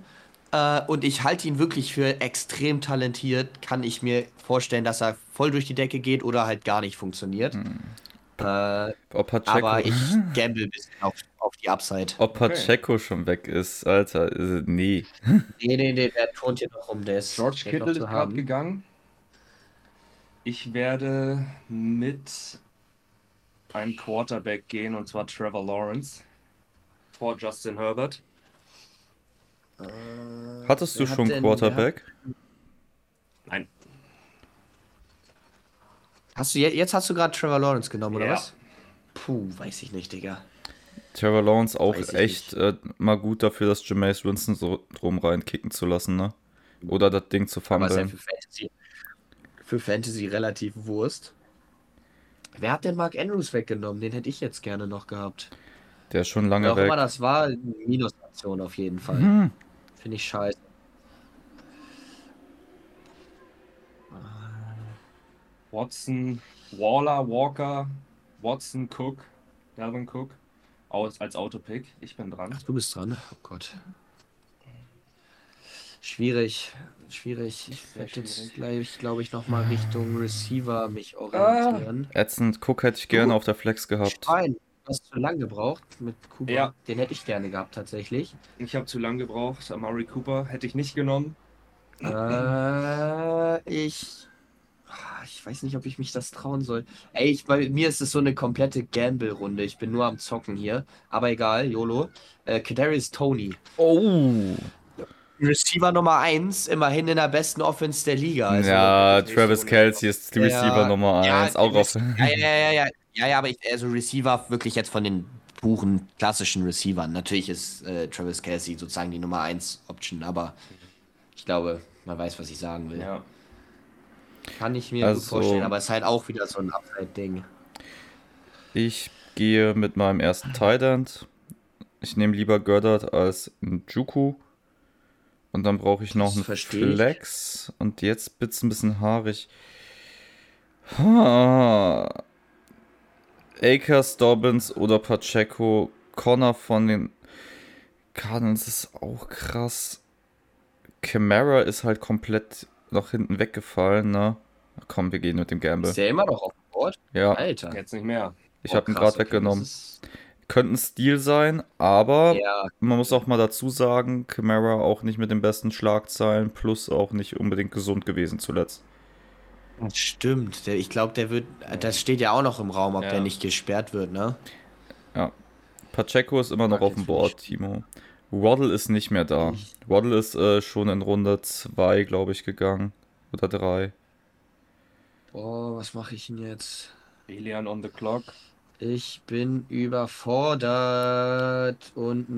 Äh, und ich halte ihn wirklich für extrem talentiert. Kann ich mir vorstellen, dass er voll durch die Decke geht oder halt gar nicht funktioniert. Äh, Ob Pacheco, aber ich *laughs* gamble ein bisschen auf, auf die Upside. ob Pacheco schon weg ist, Alter. äh, Nee. *laughs* Nee, nee, nee, der turnt hier noch rum. Der ist, George ist Kittle ist gerade gegangen. Ich werde mit einem Quarterback gehen und zwar Trevor Lawrence vor Justin Herbert. Hattest du Wer hat schon denn- Quarterback? Nein. Hast du, je- jetzt hast du gerade Trevor Lawrence genommen, oder Ja. was? Puh, weiß ich nicht, Digga. Trevor Lawrence auch echt äh, mal gut dafür, das Jameis Winston so drum reinkicken zu lassen, ne? Oder das Ding zu Aber ist ja fummeln. für Fantasy, für Fantasy relativ Wurst. Wer hat denn Mark Andrews weggenommen? Den hätte ich jetzt gerne noch gehabt. Der ist schon Wer lange auch immer weg. das war, eine Minusaktion auf jeden Fall. Hm. Finde ich scheiße. Watson, Waller, Walker, Watson, Cook, Dalvin Cook aus, als Autopick. Ich bin dran. Ach, du bist dran. Oh Gott. Schwierig. Schwierig. Ich werde jetzt gleich, glaube ich, nochmal Richtung Receiver mich orientieren. Ätzend, Cook hätte ich gerne auf der Flex gehabt. Schwein. Du hast zu lange gebraucht mit Kuba. Ja. Den hätte ich gerne gehabt, tatsächlich. Ich habe zu lange gebraucht. Amari Cooper hätte ich nicht genommen. Äh, ich. Ah, Ich weiß nicht, ob ich mich das trauen soll. Ey, ich, bei mir ist es so eine komplette Gamble-Runde. Ich bin nur am Zocken hier. Aber egal, YOLO. Äh, Kadarius Tony. Oh! Receiver Nummer 1, immerhin in der besten Offense der Liga. Also, ja, Travis Kelsey ist die Ja, Receiver Nummer ja, 1. auch auf. Ja, ja, ja, ja. Ja, ja, aber ich, also Receiver wirklich jetzt von den puren klassischen Receivern. Natürlich ist äh, Travis Kelsey sozusagen die Nummer 1 Option, aber ich glaube, man weiß, was ich sagen will. Ja. Kann ich mir Also- gut vorstellen, aber es ist halt auch wieder so ein Upside-Ding. Ich gehe mit meinem ersten Tight End. Ich nehme lieber Goddard als Juku. Und dann brauche ich noch Das einen verstehe ich. Flex. Und jetzt wird's ein bisschen haarig. Ha. Akers, Dobbins oder Pacheco. Connor von den Cardinals ist auch krass. Camara ist halt komplett nach hinten weggefallen, ne? Komm, wir gehen mit dem Gamble. Ist der immer noch auf dem Board? Ja, Alter. Jetzt nicht mehr. ich Oh, habe ihn gerade okay, weggenommen. Könnte ein Stil sein, aber Ja, man muss auch mal dazu sagen, Camara auch nicht mit den besten Schlagzeilen, plus auch nicht unbedingt gesund gewesen zuletzt. Stimmt. Der, ich glaube, der wird. Das steht ja auch noch im Raum, ob Ja. der nicht gesperrt wird, ne? Pacheco ist immer noch auf dem Board, Timo. Waddle ist nicht mehr da. Waddle ist äh, schon in Runde 2, glaube ich, gegangen. Oder 3. Boah, was mache ich denn jetzt? Elian on the clock. Ich bin überfordert und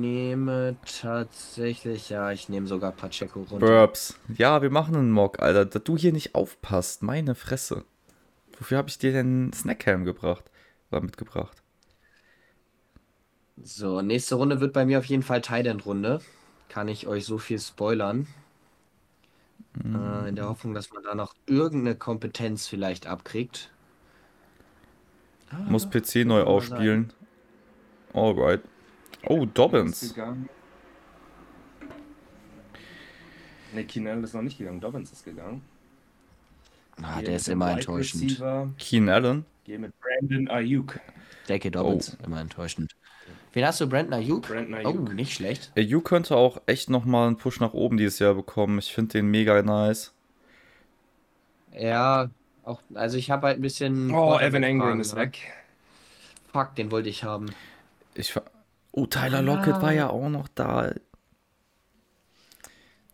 nehme tatsächlich, ja, ich nehme sogar Pacheco runter. Burbs. Ja, wir machen einen Mock, Alter. Da du hier nicht aufpasst, meine Fresse. Wofür habe ich dir denn Snackhelm gebracht? Oder mitgebracht? So, nächste Runde wird bei mir auf jeden Fall Tight-End-Runde. Kann ich euch so viel spoilern. Äh, in der Hoffnung, dass man da noch irgendeine Kompetenz vielleicht abkriegt. Muss PC neu aufspielen. Alright. Oh, Dobbins. Ne, Kinel ist noch nicht gegangen. Dobbins ist gegangen. Ah, der ist immer enttäuschend. Keen Allen. Gehe mit Brandon Ayuk. Decke Dobbins, immer enttäuschend. Wen hast du? Brandon Ayuk? Brandon Oh, Ayuk. nicht schlecht. You könnte auch echt nochmal einen Push nach oben dieses Jahr bekommen. Ich finde den mega nice. Ja, auch, also ich habe halt ein bisschen. Oh, Evan Ingram ist ne? weg. Fuck, den wollte ich haben. Ich oh, Tyler Lockett war ja auch noch da.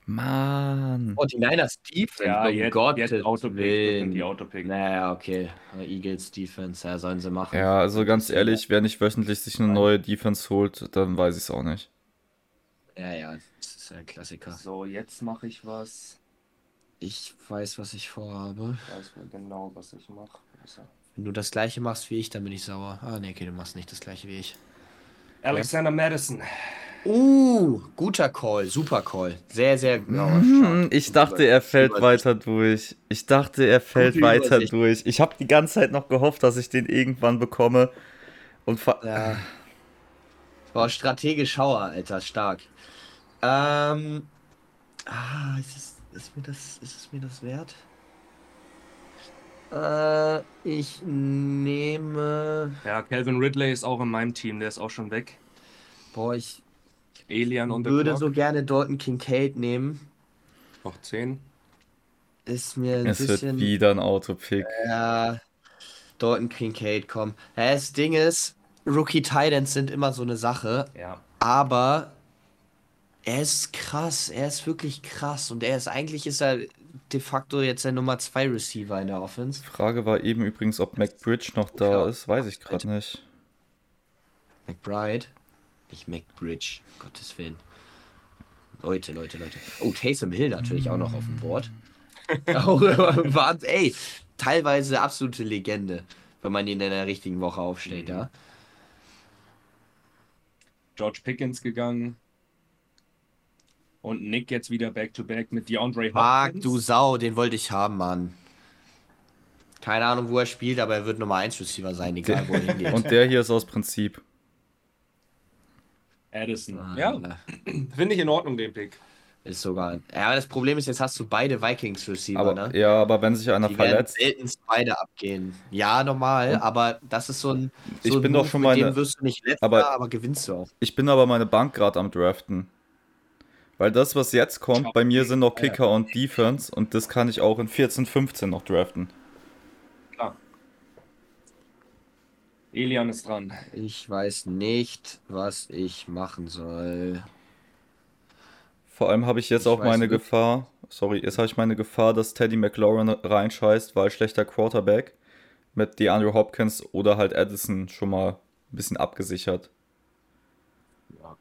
Mann. Oh, die Niners Defense, Ja, um jetzt, Gottes jetzt Autopick. Die Autopick. Naja, okay. Eagles Defense, ja, sollen sie machen. Ja, also ganz ehrlich, wer nicht wöchentlich sich eine neue Defense holt, dann weiß ich es auch nicht. Ja, ja, das ist ja ein Klassiker. So, jetzt mache ich was. Ich weiß, was ich vorhabe. Ich weiß mir genau, was ich mache. Wenn du das gleiche machst wie ich, dann bin ich sauer. Ah, nee, okay, du machst nicht das gleiche wie ich. Alexander Madison. Uh, guter Call, super Call. Sehr, sehr genau. Ich dachte, er fällt Übersicht. weiter durch. Ich dachte, er fällt Gute weiter Übersicht. durch. Ich habe die ganze Zeit noch gehofft, dass ich den irgendwann bekomme. Und Ja. Boah, strategisch Schauer, Alter, stark. Ähm. Ah, ist, es, ist, mir das, ist es mir das wert? Äh, ich nehme. Ja, Calvin Ridley ist auch in meinem Team, der ist auch schon weg. Boah, ich Alien und würde so gerne Dalton Kincaid nehmen. Noch 10. Ist mir ein es wird bisschen. wieder ein Autopick. Ja, Dalton Kincaid, komm. Das Ding ist, Rookie Titans sind immer so eine Sache, Ja. aber er ist krass, er ist wirklich krass und er ist eigentlich ist er de facto jetzt der Nummer 2 Receiver in der Offense. Frage war eben übrigens, ob McBridge noch da Ja. ist. Weiß ich gerade nicht. McBride, nicht McBridge, Gottes Willen. Leute, Leute, Leute. Oh, Taysom Hill natürlich auch noch auf dem Board. *laughs* Auch, Wahnsinn, ey, teilweise absolute Legende, wenn man ihn in der richtigen Woche aufstellt, ja. George Pickens gegangen. Und Nick jetzt wieder back-to-back mit DeAndre Hopkins. du Sau, den wollte ich haben, Mann. Keine Ahnung, wo er spielt, aber er wird Nummer 1 Receiver sein, egal wo er *laughs* hingeht. Und der hier ist aus Prinzip. Addison. Ah, Ja, *clears throat* finde ich in Ordnung, den Pick. Ist sogar. Ja, aber das Problem ist, jetzt hast du beide Vikings Receiver, Aber, ne? ja, aber wenn sich einer Die verletzt, selten beide abgehen. Ja, normal, aber das ist so ein. So Ich ein bin doch Move, schon mit meine- dem wirst du nicht letzter, aber- aber, gewinnst du auch. ich bin aber meine Bank gerade am Draften. Weil das, was jetzt kommt, bei mir sind noch Kicker und Defense und das kann ich auch in 14, 15 noch draften. Klar. Elian ist dran. Ich weiß nicht, was ich machen soll. Vor allem habe ich jetzt Ich auch meine nicht. Gefahr, sorry, jetzt habe ich meine Gefahr, dass Teddy McLaurin reinscheißt, weil schlechter Quarterback mit DeAndre Hopkins oder halt Addison schon mal ein bisschen abgesichert. Ja.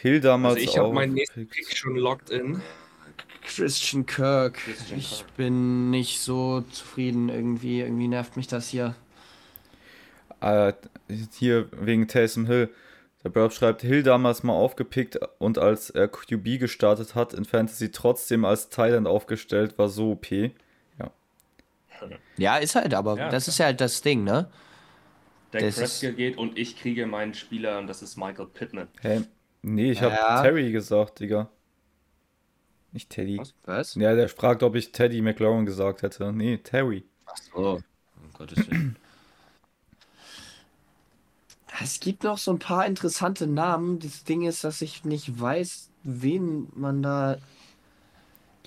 Hill damals Also ich habe meinen nächsten. Pick schon locked in. Christian Kirk. Christian ich Kirk. bin nicht so zufrieden irgendwie. Irgendwie nervt mich das hier. Äh, hier wegen Taysom Hill. Der Burb schreibt, Hill damals mal aufgepickt und als er QB gestartet hat, in Fantasy trotzdem als Thailand aufgestellt, war so OP. *laughs* Ja, ist halt, aber Ja, das klar. ist ja halt das Ding, ne? Das Prescott geht und ich kriege meinen Spieler und das ist Michael Pittman. Hä? Nee, ich habe Ja. Terry gesagt, Digga. Nicht Teddy. Was? Was? Ja, der fragt, ob ich Teddy McLaurin gesagt hätte. Nee, Terry. Ach so. Um Gottes Willen. Es gibt noch so ein paar interessante Namen. Das Ding ist, dass ich nicht weiß, wen man da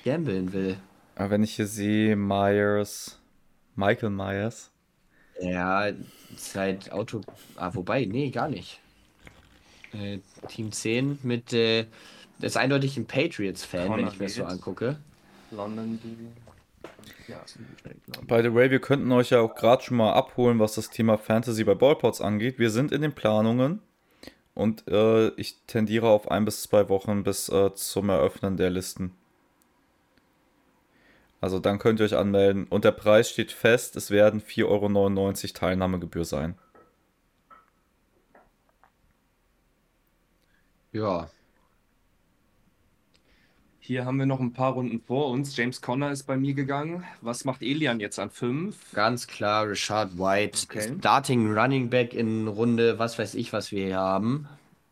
gambeln will. Aber wenn ich hier sehe, Myers, Michael Myers. Ja, seit Auto. Ah, wobei, nee, gar nicht. Äh, Team 10 mit. Äh, das ist eindeutig ein Patriots-Fan, wenn ich mir das so angucke. London. Ja, guter Name. By the way, wir könnten euch ja auch gerade schon mal abholen, was das Thema Fantasy bei Ballpots angeht. Wir sind in den Planungen und äh, ich tendiere auf ein bis zwei Wochen bis äh, zum Eröffnen der Listen. Also dann könnt ihr euch anmelden und der Preis steht fest, es werden 4,99 Euro Teilnahmegebühr sein. Ja. Hier haben wir noch ein paar Runden vor uns. James Conner ist bei mir gegangen. Was macht Elian jetzt an 5? Ganz klar, Richard White. Okay. Starting Running Back in Runde, was weiß ich, was wir hier haben.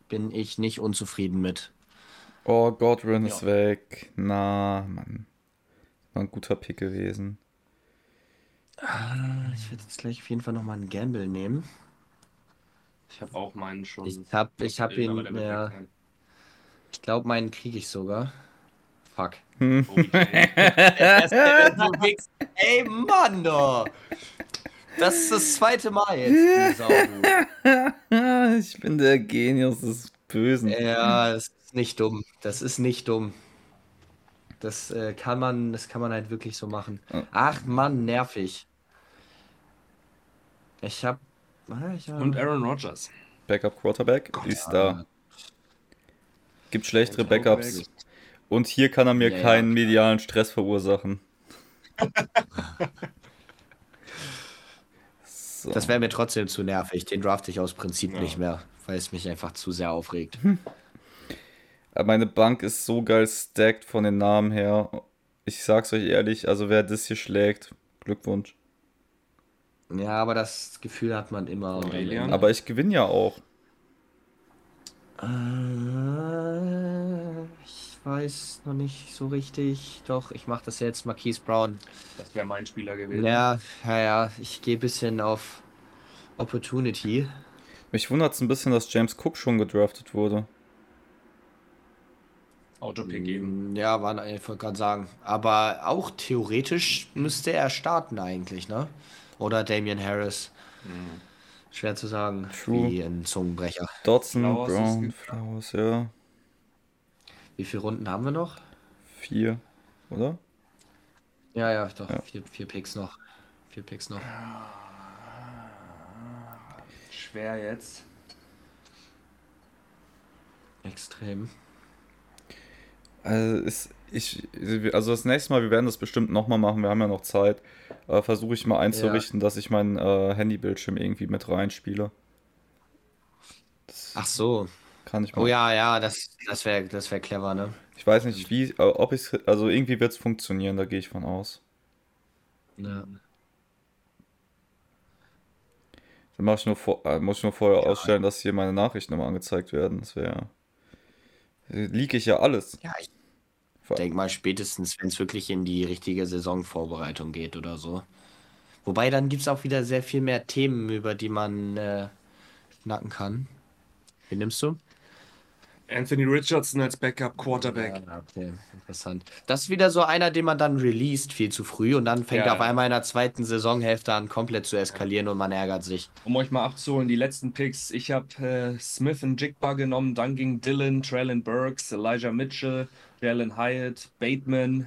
Bin ich nicht unzufrieden mit. Oh, Godwin ist Ja. weg. Na, Mann. War ein guter Pick gewesen. Ich werde jetzt gleich auf jeden Fall nochmal einen Gamble nehmen. Ich habe auch meinen schon. Ich hab, ich hab ihn, ja, sein. ich glaube, meinen kriege ich sogar. Fuck. OBJ. *laughs* Ey, Mann, doch. Das ist das zweite Mal jetzt. *laughs* ich bin der Genius des Bösen. ja, das ist nicht dumm. Das ist nicht dumm. Das äh, kann man, das kann man halt wirklich so machen. Ach Mann, nervig. Ich hab. Und Aaron Rodgers. Backup Quarterback ist da. Gibt schlechtere. Backups. Und hier kann er mir Ja, ja, keinen klar. medialen Stress verursachen. *laughs* So. Das wäre mir trotzdem zu nervig. Den draft ich aus Prinzip nicht mehr, weil es mich einfach zu sehr aufregt. Aber Meine Bank ist so geil stacked von den Namen her. Ich sag's euch ehrlich, also wer das hier schlägt, Glückwunsch. Ja, aber das Gefühl hat man immer. Aurelian? Aber ich gewinne ja auch. Äh, ich weiß noch nicht so richtig. Doch, ich mache das jetzt. Marquise Brown. Das wäre mein Spieler gewesen. Ja, ja, ja. Ich gehe ein bisschen auf Opportunity. Mich wundert es ein bisschen, dass James Cook schon gedraftet wurde. Autopick geben. Mm, Ja, war, ich wollte gerade sagen. Aber auch theoretisch müsste er starten eigentlich, ne? Oder Damian Harris. Schwer zu sagen. True. Wie ein Zungenbrecher. Dodson, Flowers Brown. Flowers, ja. Wie viele Runden haben wir noch? Vier, oder? Ja, ja, doch. Ja. Vier, vier Picks noch. Vier Picks noch. Schwer jetzt. Extrem. Also, ist, ich, also das nächste Mal, wir werden das bestimmt nochmal machen, wir haben ja noch Zeit. Äh, Versuche ich mal einzurichten, dass ich meinen äh, Handybildschirm irgendwie mit reinspiele. Das Ach so. kann ich mal. Oh ja, ja, das, das wäre das wär clever, ne? Ich weiß nicht, wie, äh, ob ich also irgendwie wird es funktionieren, da gehe ich von aus. Ja. Dann mach ich nur vor, äh, muss ich nur vorher ausstellen, dass hier meine Nachrichten immer angezeigt werden. Das wäre. Liege ich ja alles. Ja, ich Vor- denke mal spätestens, wenn es wirklich in die richtige Saisonvorbereitung geht oder so. Wobei dann gibt es auch wieder sehr viel mehr Themen, über die man äh, schnacken kann. Wen nimmst du? Anthony Richardson als Backup Quarterback. Ja, okay, interessant. Das ist wieder so einer, den man dann released viel zu früh und dann fängt Ja, er auf einmal in der zweiten Saisonhälfte an, komplett zu eskalieren und man ärgert sich. Um euch mal abzuholen, die letzten Picks. Ich habe äh, Smith und Jigba genommen, dann ging Dylan, Traylon Burks, Elijah Mitchell, Jalen Hyatt, Bateman,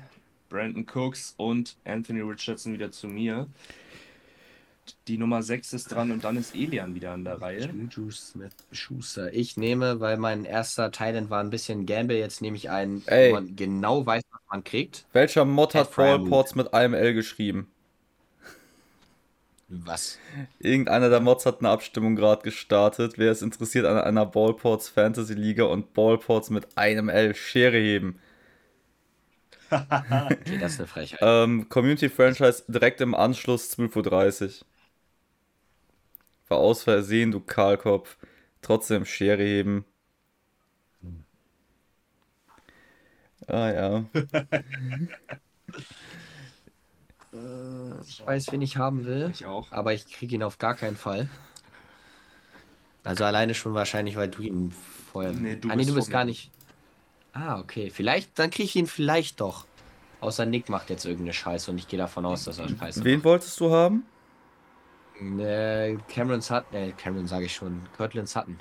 Brandon Cooks und Anthony Richardson wieder zu mir. Die Nummer 6 ist dran und dann ist Elian wieder an der Reihe. Juju Smith Schuster. Ich nehme, weil mein erster Thailand war ein bisschen Gamble, jetzt nehme ich einen, Ey. wo man genau weiß, was man kriegt. Welcher Mod hat Fryermuth. Ballports mit einem L geschrieben? Was? Irgendeiner der Mods hat eine Abstimmung gerade gestartet. Wer ist interessiert an einer Ballports Fantasy Liga und Ballports mit einem L Schere heben? *laughs* Okay, das ist eine Frechheit. Ähm, Community Franchise direkt im Anschluss 12.30 Uhr. War aus Versehen, du Kahlkopf. Trotzdem Schere heben. Ah ja. Ich weiß, wen ich haben will, Ich auch. aber ich kriege ihn auf gar keinen Fall. Also alleine schon wahrscheinlich, weil du ihn vorher. Nee, du ah, nee, bist du bist gar nicht. Ah, okay. Vielleicht, dann kriege ich ihn vielleicht doch. Außer Nick macht jetzt irgendeine Scheiße und ich gehe davon aus, dass er Scheiße Wen wolltest du haben? Äh, Cameron Sutton, äh, Cameron sage ich schon. Cortland Sutton.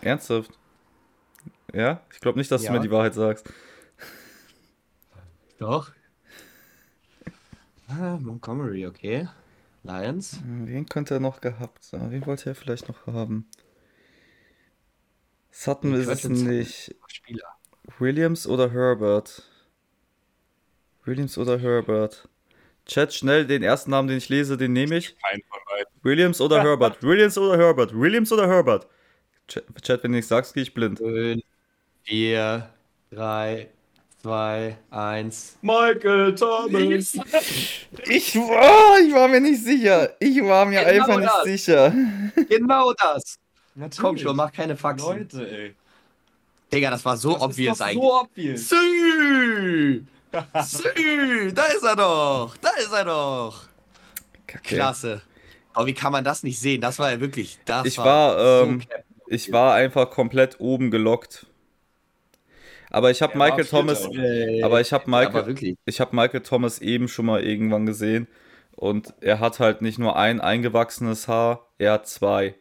Ernsthaft? Ja? Ich glaube nicht, dass Ja. du mir die Wahrheit sagst. Doch. Ah, Montgomery, okay. Lions. Wen könnte er noch gehabt haben? Wen wollte er vielleicht noch haben? Sutton ist es nicht. Spieler. Williams oder Herbert? Williams oder Herbert? Chat, schnell den ersten Namen, den ich lese, den nehme ich. Kein von beiden. Williams oder Herbert? *laughs* Williams oder Herbert? Williams oder Herbert? Chat, wenn du nichts sagst, gehe ich blind. 5, 4, 3, 2, 1. Michael Thomas. *laughs* Ich war, ich war mir nicht sicher. Ich war mir Genau einfach nicht das. sicher. *laughs* Genau das. Natürlich. Komm schon, mach keine Faxen. Leute, ey. Digga, das war so Das obvious ist doch eigentlich. so obvious. Sü! *laughs* Sü! Da ist er doch! Da ist er doch! Kacke. Klasse. Aber wie kann man das nicht sehen? Das war ja wirklich. Das Ich war, ähm, cap- Ich war einfach komplett oben gelockt. Aber ich habe war Michael Thomas, oder? aber ich habe Michael, ich habe Michael Thomas eben schon mal irgendwann gesehen und er hat halt nicht nur ein eingewachsenes Haar, er hat zwei.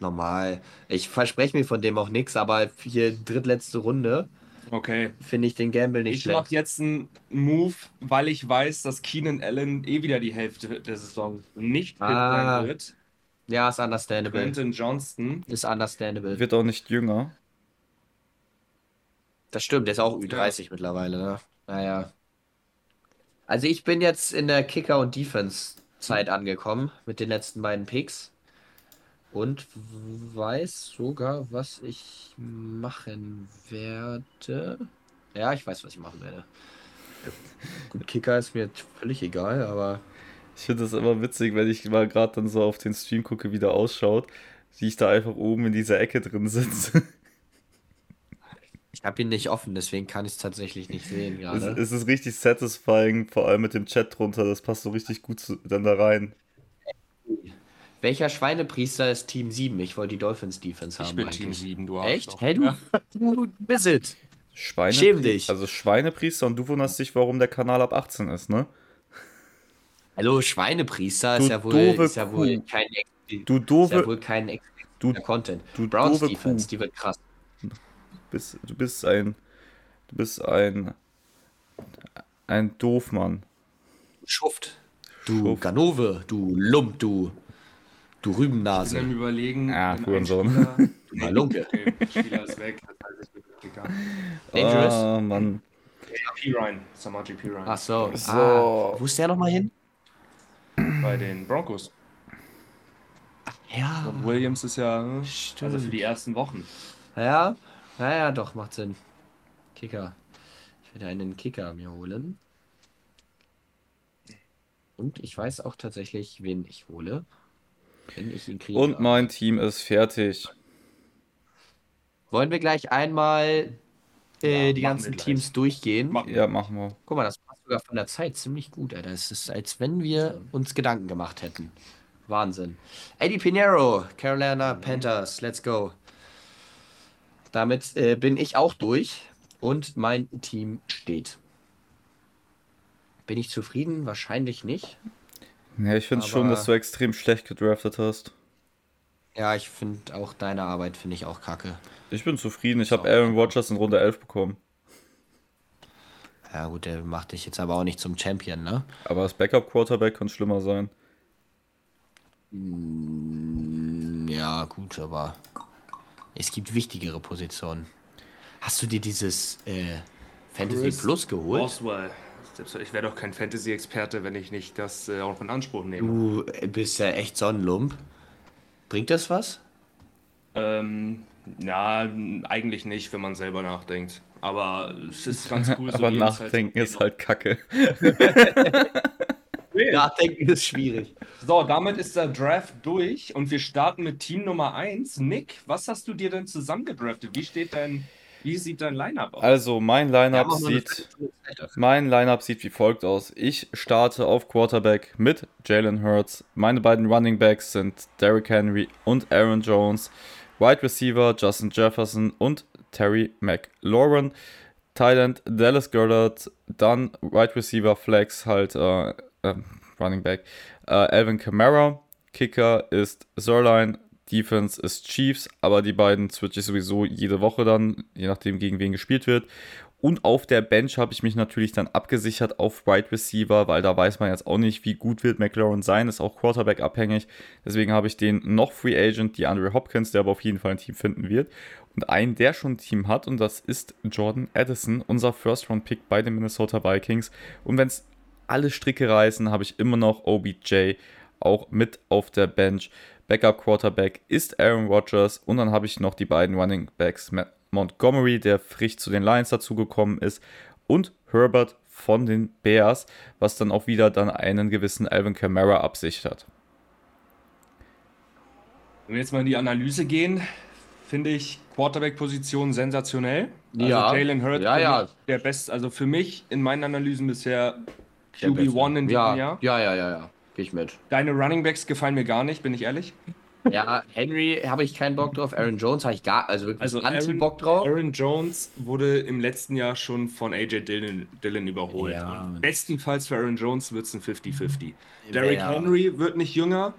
Normal. Ich verspreche mir von dem auch nichts, aber hier drittletzte Runde Okay. finde ich den Gamble nicht Ich mache schlecht. jetzt einen Move, weil ich weiß, dass Keenan Allen eh wieder die Hälfte der Saison nicht Ah. sein wird. Ja, ist understandable. Quentin Johnston. Ist understandable. Wird auch nicht jünger. Das stimmt, der ist auch Ü30 mittlerweile, ne? Naja. Also ich bin jetzt in der Kicker- und Defense-Zeit angekommen mit den letzten beiden Picks und weiß sogar, was ich machen werde. Ja, ich weiß, was ich machen werde. *laughs* Gut, Kicker ist mir völlig egal, aber Ich finde das immer witzig, wenn ich mal gerade dann so auf den Stream gucke, wie der ausschaut, wie ich da einfach oben in dieser Ecke drin sitze. ich habe ihn nicht offen, deswegen kann ich es tatsächlich nicht sehen Es, gerade. es ist richtig satisfying, vor allem mit dem Chat drunter, das passt so richtig gut zu, dann da rein. Welcher Schweinepriester ist Team 7? Ich wollte die Dolphins Defense haben Ich bin eigentlich. Team 7, du Echt? Arschloch. Hey, du, du bist es. Schweine Schäm dich. Also Schweinepriester und du wunderst dich, warum der Kanal ab 18 ist, ne? Hallo, Schweinepriester Du ist ja wohl, doofe ist ja wohl Kuh. kein, ex- Du ist ja doofe, wohl kein du, expliziter Content. du Browns doofe Defense, Kuh. die wird krass. bist, du bist ein, du bist ein, ein Doofmann. Schuft. Du Schuft. Ganove, du Lump, du, du Ich bin Rübennase, am überlegen. Ah, ein Hurensohn. Spieler- *laughs* du Malunke. *laughs* Okay, Spieler ist weg. Das heißt, ich bin Kicker. Dangerous. Ah, Mann. P. Ryan, Samaji P. Ryan. Ach so. So. Ah, wo ist der nochmal hin? Bei den Broncos. Ja, Und Williams ist ja Stimmt. also für die ersten Wochen. ja, ja, ja, doch, macht Sinn. Kicker. Ich werde einen Kicker mir holen. Und ich weiß auch tatsächlich, wen ich hole. Wenn ich ihn kriege. Und mein Team ist fertig. Wollen wir gleich einmal äh, Ja, die ganzen. Teams durchgehen? Machen wir. Ja, machen wir. Guck mal, das passt sogar von der Zeit ziemlich gut, Alter. Es ist, als wenn wir uns Gedanken gemacht hätten. Wahnsinn. Eddie Pinheiro, Carolina Panthers, let's go. Damit äh, bin ich auch durch und mein Team steht. Bin ich zufrieden? Wahrscheinlich nicht. Ja, ich finde schon, dass du extrem schlecht gedraftet hast. Ja, ich finde auch deine Arbeit finde ich auch kacke. Ich bin zufrieden. Ich habe Aaron Rodgers in Runde 11 bekommen. Ja gut, der macht dich jetzt aber auch nicht zum Champion, ne? Aber das Backup-Quarterback kann schlimmer sein. Ja, gut, aber es gibt wichtigere Positionen. Hast du dir dieses äh, Fantasy Chris Plus geholt? Boswell. Selbst- Ich wäre doch kein Fantasy-Experte, wenn ich nicht das äh, auch in Anspruch nehme. Du äh, bist ja echt Sonnenlump. Bringt das was? Ähm, ja, eigentlich nicht, wenn man selber nachdenkt. Aber es ist ganz cool. so *laughs* Aber nachdenken ist halt kacke. *laughs* Nachdenken ist schwierig. So, damit ist der Draft durch und wir starten mit Team Nummer 1. Nick, was hast du dir denn zusammengedraftet? Wie steht dein, wie sieht dein Lineup aus? Also, mein Ja, Lineup eine sieht. Mein Lineup sieht wie folgt aus. Ich starte auf Quarterback mit Jalen Hurts. Meine beiden Running Backs sind Derrick Henry und Aaron Jones. Wide Receiver Justin Jefferson und Terry McLaurin. Thailand Dallas Goddard. Dann Wide Receiver Flex halt äh, äh, Running Back äh, Alvin Kamara. Kicker ist Zerline. Defense ist Chiefs, aber die beiden switche ich sowieso jede Woche dann, je nachdem gegen wen gespielt wird. Und auf der Bench habe ich mich natürlich dann abgesichert auf Wide Receiver, weil da weiß man jetzt auch nicht, wie gut wird McLaurin sein, ist auch Quarterback abhängig. Deswegen habe ich den noch Free Agent, die Andre Hopkins, der aber auf jeden Fall ein Team finden wird. Und einen, der schon ein Team hat, und das ist Jordan Addison, unser First-Round-Pick bei den Minnesota Vikings. Und wenn es alle Stricke reißen, habe ich immer noch OBJ auch mit auf der Bench. Backup Quarterback ist Aaron Rodgers und dann habe ich noch die beiden Running Backs Matt Montgomery, der frisch zu den Lions dazugekommen ist, und Herbert von den Bears, was dann auch wieder dann einen gewissen Alvin Kamara absichert. Wenn wir jetzt mal in die Analyse gehen, finde ich Quarterback-Position sensationell. Ja. Also Jalen Hurts Ja, ja. der beste, also für mich in meinen Analysen bisher Der Beste. QB1 in diesem ja, Jahr. Ja, ja, ja, ja. Geh ich mit. Deine Running Backs gefallen mir gar nicht, bin ich ehrlich. Ja, Henry habe ich keinen Bock drauf. Aaron Jones habe ich gar, also wirklich Also Anti-Bock drauf. Aaron Jones wurde im letzten Jahr schon von AJ Dillon, Dillon überholt. Ja. Bestenfalls für Aaron Jones wird es ein 50-50. Derrick Ja. Henry wird nicht jünger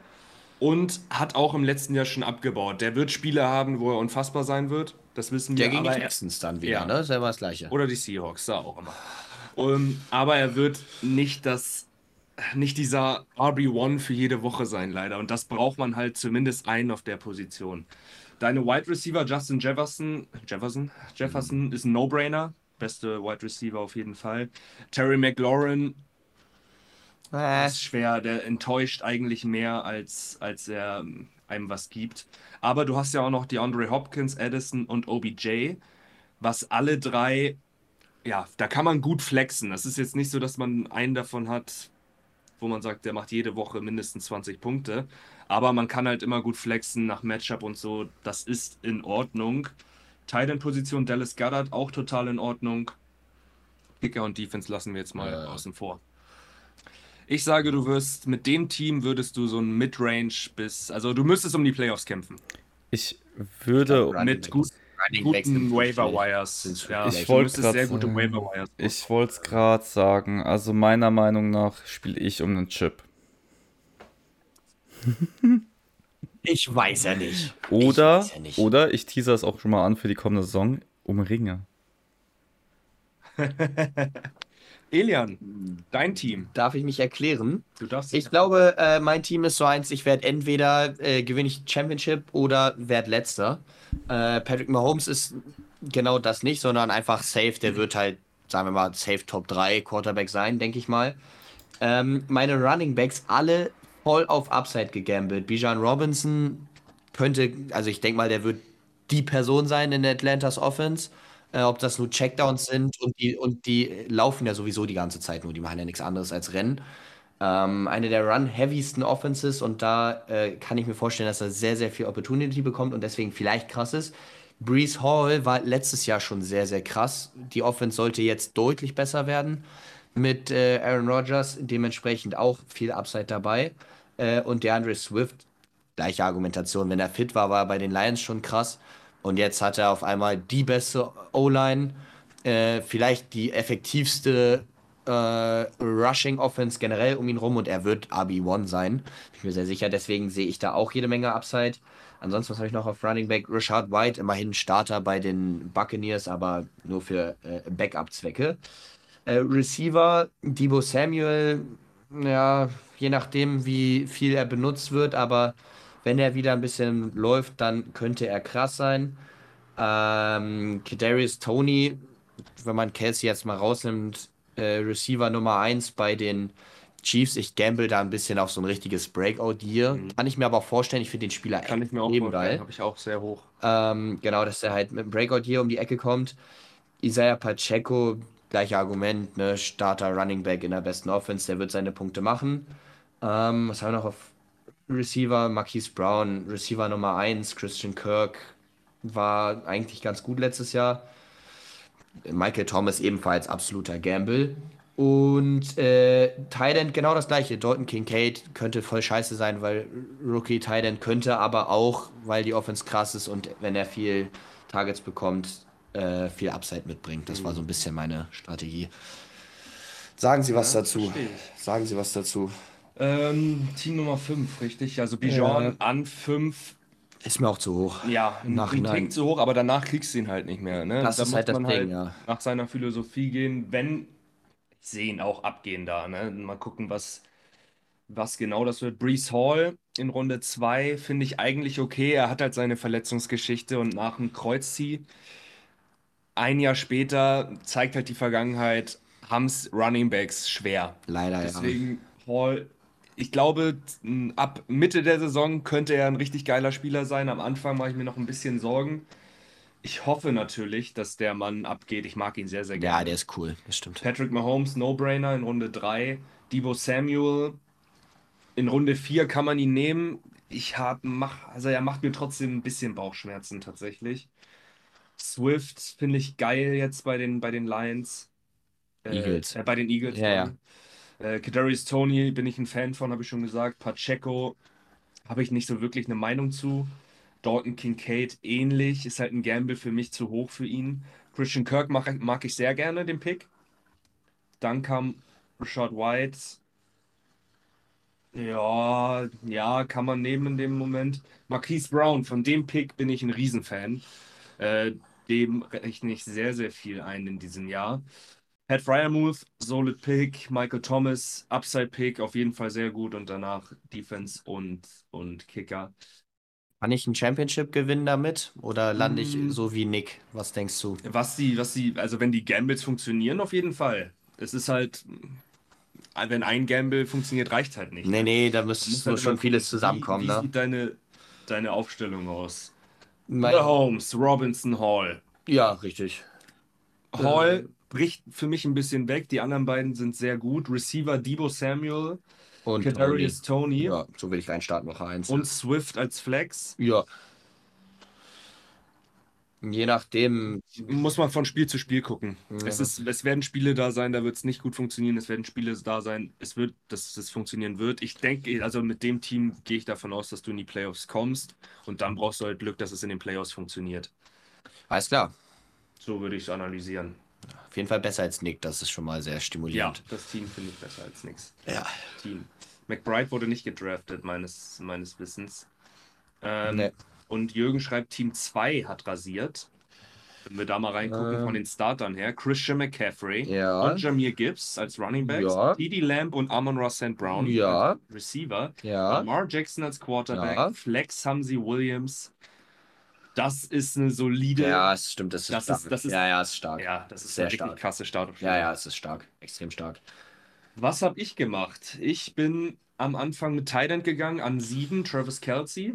und hat auch im letzten Jahr schon abgebaut. Der wird Spiele haben, wo er unfassbar sein wird. Das wissen wir. Der gegen die aber er- Texans dann wieder, Ja. ne? Immer das Gleiche. Oder die Seahawks, da auch immer. Um, aber er wird nicht das, nicht dieser RB1 für jede Woche sein, leider. Und das braucht man halt zumindest einen auf der Position. Deine Wide Receiver Justin Jefferson, Jefferson, Jefferson ist ein No-Brainer. Beste Wide Receiver auf jeden Fall. Terry McLaurin Äh, Das ist schwer, der enttäuscht eigentlich mehr, als, als er ähm, einem was gibt. Aber du hast ja auch noch die Andre Hopkins, Addison und OBJ, was alle drei, ja, da kann man gut flexen. Das ist jetzt nicht so, dass man einen davon hat, wo man sagt, der macht jede Woche mindestens 20 Punkte. Aber man kann halt immer gut flexen nach Matchup und so. Das ist in Ordnung. Titan-Position Dallas Goddard auch total in Ordnung. Kicker und Defense lassen wir jetzt mal Ja. außen vor. Ich sage, du wirst mit dem Team würdest du so ein Midrange bis, also du müsstest um die Playoffs kämpfen. Ich würde, mit gut- Guten Waiver. Wires. Ja, Ich wollte sehr gute Waiver Wires. ich wollte es gerade sagen. Also meiner Meinung nach spiele ich um einen Chip. *laughs* Ich weiß ja nicht. Oder, ich ja nicht. oder ich teaser es auch schon mal an für die kommende Saison, um Ringe. *laughs* Elian, dein Team. Darf ich mich erklären? Du darfst Ich glaube, äh, mein Team ist so eins, ich werde entweder äh, gewinne ich Championship oder werde letzter. Äh, Patrick Mahomes ist genau das nicht, sondern einfach safe. Der wird halt, sagen wir mal, safe Top 3 Quarterback sein, denke ich mal. Ähm, meine Running Backs alle voll auf Upside gegambelt. Bijan Robinson könnte, also ich denke mal, der wird die Person sein in Atlantas Offense. Äh, ob das nur Checkdowns sind und die, und die laufen ja sowieso die ganze Zeit nur, die machen ja nichts anderes als Rennen. Ähm, eine der run-heavysten Offenses und da äh, kann ich mir vorstellen, dass er sehr, sehr viel Opportunity bekommt und deswegen vielleicht krass ist. Brees Hall war letztes Jahr schon sehr, sehr krass. Die Offense sollte jetzt deutlich besser werden mit äh, Aaron Rodgers, dementsprechend auch viel Upside dabei. Äh, und DeAndre Swift, gleiche Argumentation, wenn er fit war, war er bei den Lions schon krass. Und jetzt hat er auf einmal die beste O-Line, äh, vielleicht die effektivste äh, Rushing Offense generell um ihn rum und er wird RB1 sein. Bin ich mir sehr sicher. Deswegen sehe ich da auch jede Menge Upside. Ansonsten, was habe ich noch auf Running Back? Rashad White, immerhin Starter bei den Buccaneers, aber nur für äh, Backup-Zwecke. Äh, Receiver, Debo Samuel, ja, je nachdem, wie viel er benutzt wird, aber wenn er wieder ein bisschen läuft, dann könnte er krass sein. Ähm, Kadarius Tony, wenn man Kelsey jetzt mal rausnimmt, äh, Receiver Nummer 1 bei den Chiefs. Ich gamble da ein bisschen auf so ein richtiges Breakout-Year. Kann ich mir aber auch vorstellen, ich finde den Spieler Kann ich mir auch vorstellen. Habe ich auch sehr hoch. Ähm, genau, dass er halt mit dem Breakout hier um die Ecke kommt. Isaiah Pacheco, gleiche Argument, ne? Starter Running Back in der besten Offense, der wird seine Punkte machen. Ähm, was haben wir noch auf Receiver? Marquise Brown, Receiver Nummer 1, Christian Kirk war eigentlich ganz gut letztes Jahr. Michael Thomas ebenfalls absoluter Gamble. Und äh, Thailand genau das gleiche. Dalton Kincaid könnte voll scheiße sein, weil Rookie Thailand könnte aber auch, weil die Offense krass ist und wenn er viel Targets bekommt, äh, viel Upside mitbringt. Das war so ein bisschen meine Strategie. Sagen Sie was dazu. verstehe. Sagen Sie was dazu. Ähm, Team Nummer 5, richtig? Also Bijan an 5. Ist mir auch zu hoch. Ja. Tick zu hoch, aber danach kriegst du ihn halt nicht mehr. Ne? Das da ist muss halt das man Ding, halt ja. nach seiner Philosophie gehen, wenn ich sehe ihn auch abgehen da. Ne? Mal gucken, was, was genau das wird. Brees Hall in Runde 2 finde ich eigentlich okay. Er hat halt seine Verletzungsgeschichte und nach dem Kreuzzieh ein Jahr später zeigt halt die Vergangenheit, haben es Running Backs schwer. Leider, ja. Deswegen Hall, ich glaube, ab Mitte der Saison könnte er ein richtig geiler Spieler sein. Am Anfang mache ich mir noch ein bisschen Sorgen. Ich hoffe natürlich, dass der Mann abgeht. Ich mag ihn sehr, sehr Ja, gerne. der ist cool. Das stimmt. Patrick Mahomes, No-Brainer in Runde 3. Debo Samuel in Runde 4 kann man ihn nehmen. Ich hab, mach, also er macht mir trotzdem ein bisschen Bauchschmerzen tatsächlich. Swift finde ich geil jetzt bei den, bei den Lions. Äh, Eagles. Äh, bei den Eagles. Ja, ja. Äh, Kadarius Tony bin ich ein Fan von, habe ich schon gesagt. Pacheco habe ich nicht so wirklich eine Meinung zu. Dalton Kincaid ähnlich, ist halt ein Gamble für mich zu hoch für ihn. Christian Kirk mag, mag ich sehr gerne, den Pick. Dann kam Rashad White. Ja, ja, kann man nehmen in dem Moment. Marquise Brown, von dem Pick bin ich ein Riesenfan. Äh, dem rechne ich sehr, sehr viel ein in diesem Jahr. Pat Fryermuth, Solid Pick, Michael Thomas, Upside Pick, auf jeden Fall sehr gut und danach Defense und, und Kicker. Kann ich ein Championship gewinnen damit? Oder lande ich Mm. so wie Nick? Was denkst du? Was die, was die, also wenn die Gambles funktionieren, auf jeden Fall. Es ist halt, wenn ein Gamble funktioniert, reicht halt nicht. Nee, nee, da muss, muss halt schon vieles zusammenkommen, wie, wie ne? sieht deine, deine Aufstellung aus? Mein- Mahomes, Robinson, Hall. Ja, richtig. Hall bricht für mich ein bisschen weg. Die anderen beiden sind sehr gut. Receiver Debo Samuel, Und Kadarius Tony Ja, so will ich reinstarten, Woche 1. und Swift als Flex. ja. Je nachdem, Muss man von Spiel zu Spiel gucken. Ja. Es, ist, es werden Spiele da sein, da wird es nicht gut funktionieren. Es werden Spiele da sein, es wird, dass es funktionieren wird. Ich denke, also mit dem Team gehe ich davon aus, dass du in die Playoffs kommst und dann brauchst du halt Glück, dass es in den Playoffs funktioniert. alles klar. So würde ich es analysieren. Auf jeden Fall besser als Nick, das ist schon mal sehr Ja, stimulierend. das Team finde ich besser als nichts. Ja. Team. McBride wurde nicht gedraftet, meines, meines Wissens. Ähm, Nee. Und Jürgen schreibt, Team 2 hat rasiert. Wenn wir da mal reingucken Ähm. von den Startern her. Christian McCaffrey Ja. und Jameer Gibbs als Running Backs. Ja. Didi Lamb und Amon Ross St. Brown Ja. als Receiver. Ja. Lamar Jackson als Quarterback. Ja. Flex sie Williams. Das ist eine solide. Ja, es stimmt, das ist Das stark. ist- das ist- ja, ja, es ist stark. Ja, das ist Sehr stark. krasse Startaufstellung. Ja, ja, es ist stark. Extrem stark. Was habe ich gemacht? Ich bin am Anfang mit End gegangen, an 7 Travis Kelsey.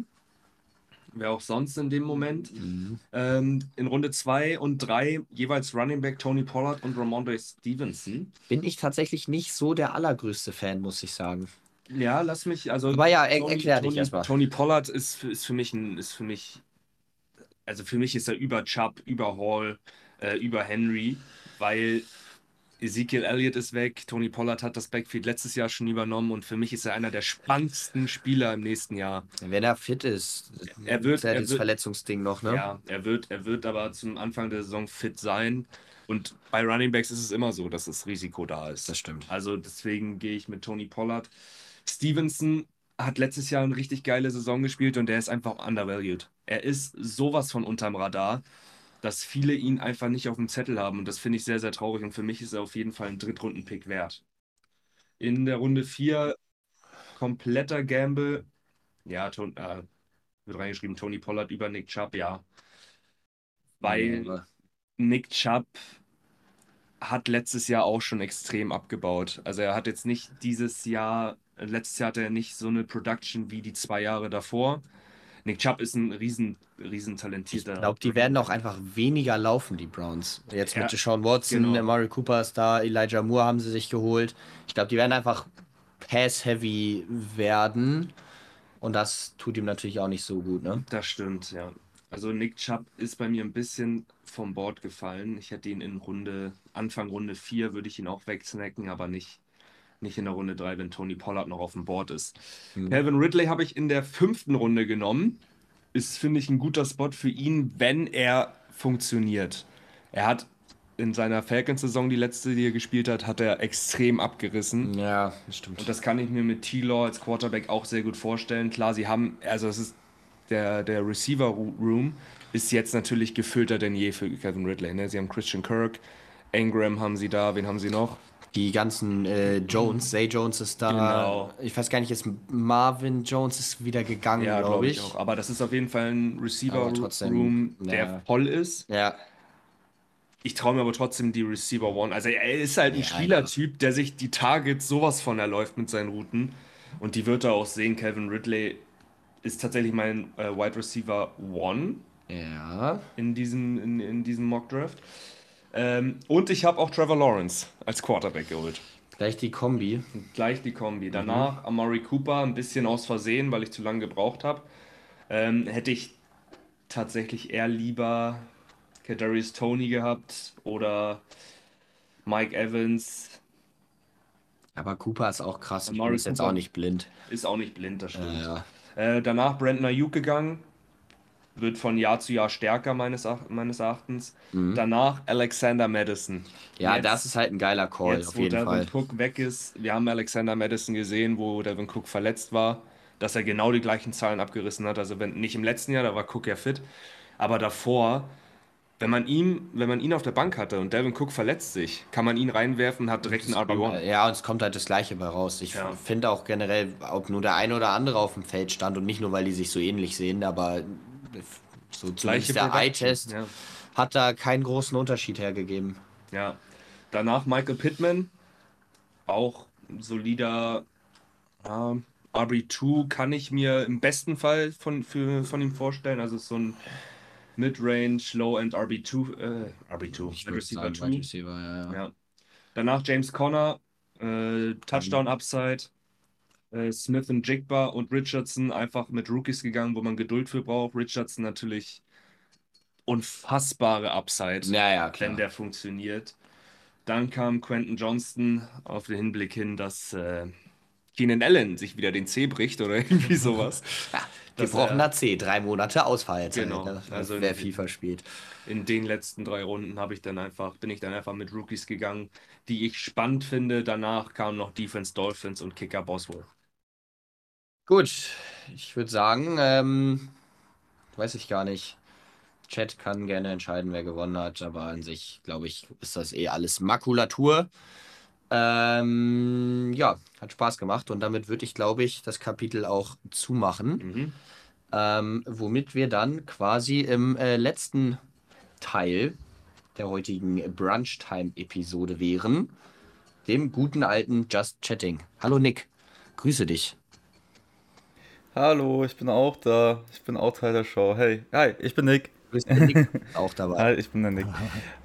Wer auch sonst in dem Moment. Mhm. Ähm, in Runde 2 und 3 jeweils Running Back Tony Pollard und Ramondre Stevenson. Bin ich tatsächlich nicht so der allergrößte Fan, muss ich sagen. Ja, lass mich, also. Aber ja, er- Tony, erklär dich Tony, erst mal. Tony Pollard ist, ist für mich ein, ist für mich, also für mich ist er über Chubb, über Hall, äh, über Henry, weil Ezekiel Elliott ist weg, Tony Pollard hat das Backfield letztes Jahr schon übernommen und für mich ist er einer der spannendsten Spieler im nächsten Jahr. Wenn er fit ist. Er wird- ist ja er das wird- Verletzungsding noch, ne? Ja, er wird, er wird aber zum Anfang der Saison fit sein. Und bei Running Backs ist es immer so, dass das Risiko da ist. Das stimmt. Also deswegen gehe ich mit Tony Pollard. Stevenson hat letztes Jahr eine richtig geile Saison gespielt und der ist einfach undervalued. Er ist sowas von unterm Radar, dass viele ihn einfach nicht auf dem Zettel haben. Und das finde ich sehr, sehr traurig. Und für mich ist er auf jeden Fall ein Drittrunden-Pick wert. In der Runde 4 kompletter Gamble. Ja, Ton, äh, wird reingeschrieben, Tony Pollard über Nick Chubb, ja. Weil Ja. Nick Chubb hat letztes Jahr auch schon extrem abgebaut. Also er hat jetzt nicht dieses Jahr, letztes Jahr hatte er nicht so eine Production wie die zwei Jahre davor. Nick Chubb ist ein riesen, riesen talentierter. Ich glaube, die werden auch einfach weniger laufen, die Browns. Jetzt mit Ja, Deshaun Watson, genau. Amari Cooper ist da, Elijah Moore haben sie sich geholt. Ich glaube, die werden einfach pass-heavy werden. Und das tut ihm natürlich auch nicht so gut, ne? Das stimmt, ja. Also Nick Chubb ist bei mir ein bisschen vom Board gefallen. Ich hätte ihn in Runde, Anfang Runde 4 würde ich ihn auch wegsnacken, aber nicht, nicht in der Runde 3, wenn Tony Pollard noch auf dem Board ist. Mhm. Calvin Ridley habe ich in der fünften Runde genommen. Ist, finde ich, ein guter Spot für ihn, wenn er funktioniert. Er hat in seiner Falcons-Saison, die letzte, die er gespielt hat, hat er extrem abgerissen. Ja, das stimmt. Und das kann ich mir mit T-Law als Quarterback auch sehr gut vorstellen. Klar, sie haben, also es ist der, der Receiver-Room ist jetzt natürlich gefüllter denn je für Kevin Ridley. Ne? Sie haben Christian Kirk, Ingram haben sie da, wen haben sie noch? Die ganzen äh, Jones, Zay Jones ist da. Genau. Ich weiß gar nicht, ist Marvin Jones ist wieder gegangen, Ja, glaube glaube ich. auch. Aber das ist auf jeden Fall ein Receiver-Room, trotzdem, der ja. voll ist. Ja, Ich traue mir aber trotzdem die Receiver One. Also er ist halt ein Ja, Spielertyp, der sich die Targets sowas von erläuft mit seinen Routen. Und die wird er auch sehen. Calvin Ridley ist tatsächlich mein äh, Wide Receiver One ja. in diesem, in, in diesem Mock Draft. Ähm, und ich habe auch Trevor Lawrence als Quarterback geholt. Gleich die Kombi. Gleich die Kombi. Danach Amari Cooper, ein bisschen aus Versehen, weil ich zu lange gebraucht habe. Ähm, hätte ich tatsächlich eher lieber Kadarius Tony gehabt oder Mike Evans. Aber Cooper ist auch krass. Amari jetzt Cooper. auch nicht blind. Ist auch nicht blind, das stimmt. Ja, Äh, danach Brandon Ayuk gegangen. Wird von Jahr zu Jahr stärker, meines, meines Erachtens. Danach Alexander Madison. ja Jetzt- das ist halt ein geiler Call, Jetzt, auf wo jeden Devin Fall. Cook weg ist, wir haben Alexander Madison gesehen, wo Devin Cook verletzt war, dass er genau die gleichen Zahlen abgerissen hat. Also wenn nicht im letzten Jahr, da war Cook ja fit, aber davor, wenn man ihn, wenn man ihn auf der Bank hatte und Devin Cook verletzt sich, kann man ihn reinwerfen, hat direkt einen RB1. Ja, und es kommt halt das Gleiche bei raus. Ich Ja. finde auch generell, ob nur der eine oder andere auf dem Feld stand und nicht nur, weil die sich so ähnlich sehen, aber so zumindest der Eye-Test Ja. hat da keinen großen Unterschied hergegeben. ja. Danach Michael Pittman, auch solider ja, RB2 kann ich mir im besten Fall von, für, von ihm vorstellen. Also so ein Mid-Range, Low-End RB2, äh, RB2, Ich Receiver sagen, 2. Wide Receiver, ja, ja. Ja. Danach James Conner, äh, Touchdown Upside, äh, Smith und Jigba und Richardson einfach mit Rookies gegangen, wo man Geduld für braucht. Richardson natürlich unfassbare Upside, Ja, ja, klar. wenn der funktioniert. Dann kam Quentin Johnston auf den Hinblick hin, dass äh, Keenan Allen sich wieder den C bricht oder *laughs* irgendwie sowas. Dass Gebrochener C, drei Monate Ausfall. Genau, Also, also wer in- FIFA spielt. in den letzten drei Runden habe ich dann einfach, bin ich dann einfach mit Rookies gegangen, die ich spannend finde. Danach kamen noch Defense Dolphins und Kicker Boswell. Gut, ich würde sagen, ähm, weiß ich gar nicht. Chat kann gerne entscheiden, wer gewonnen hat, aber an sich, glaube ich, ist das eh alles Makulatur. Ähm, ja, hat Spaß gemacht und damit würde ich, glaube ich, das Kapitel auch zumachen. Mhm. Ähm, womit wir dann quasi im äh, letzten Teil der heutigen Brunchtime-Episode wären, dem guten alten Just Chatting. Hallo Nick, grüße dich. Hallo, ich bin auch da. Ich bin auch Teil der Show. Hey, hi, ich bin Nick. Grüß dich, Nick, *laughs* auch dabei. Hi, ich bin der Nick.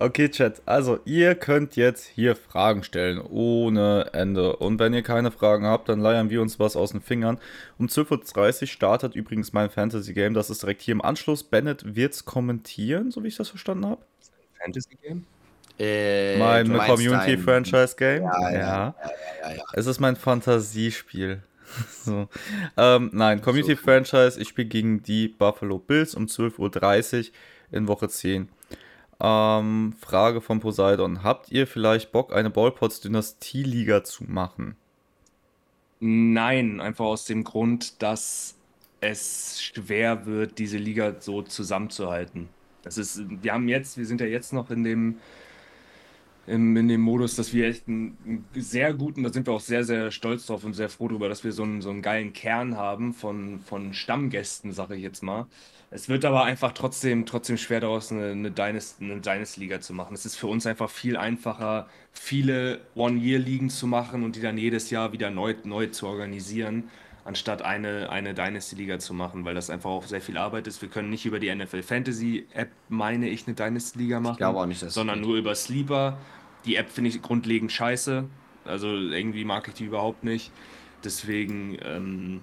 Okay, Chat. Also, ihr könnt jetzt hier Fragen stellen, ohne Ende. Und wenn ihr keine Fragen habt, dann leiern wir uns was aus den Fingern. Um 12.30 Uhr startet übrigens mein Fantasy-Game. Das ist direkt hier im Anschluss. Bennett wird's kommentieren, so wie ich das verstanden habe. Fantasy Game? Äh, mein du Community-Franchise-Game. Ja, ja, ja. ja, ja, ja. Es ist mein Fantasiespiel. *laughs* so. ähm, nein, Community So. Franchise. Ich spiele gegen die Buffalo Bills um 12.30 Uhr in Woche 10. Ähm, Frage von Poseidon. Habt ihr vielleicht Bock, eine Ballpots Dynastie-Liga zu machen? Nein, einfach aus dem Grund, dass es schwer wird, diese Liga so zusammenzuhalten. Das ist, wir haben jetzt, wir sind ja jetzt noch in dem, im, in dem Modus, dass wir echt einen, einen sehr guten, da sind wir auch sehr, sehr stolz drauf und sehr froh darüber, dass wir so einen, so einen geilen Kern haben von, von Stammgästen, sage ich jetzt mal. Es wird aber einfach trotzdem, trotzdem schwer daraus eine, eine Dynasty, eine Dynasty-Liga zu machen. Es ist für uns einfach viel einfacher, viele One-Year-Ligen zu machen und die dann jedes Jahr wieder neu, neu zu organisieren, anstatt eine, eine Dynasty-Liga zu machen, weil das einfach auch sehr viel Arbeit ist. Wir können nicht über die NFL Fantasy-App, meine ich, eine Dynasty-Liga machen, glaube auch nicht, dass sondern nur über Sleeper. Die App finde ich grundlegend scheiße. Also irgendwie mag ich die überhaupt nicht. Deswegen, ähm,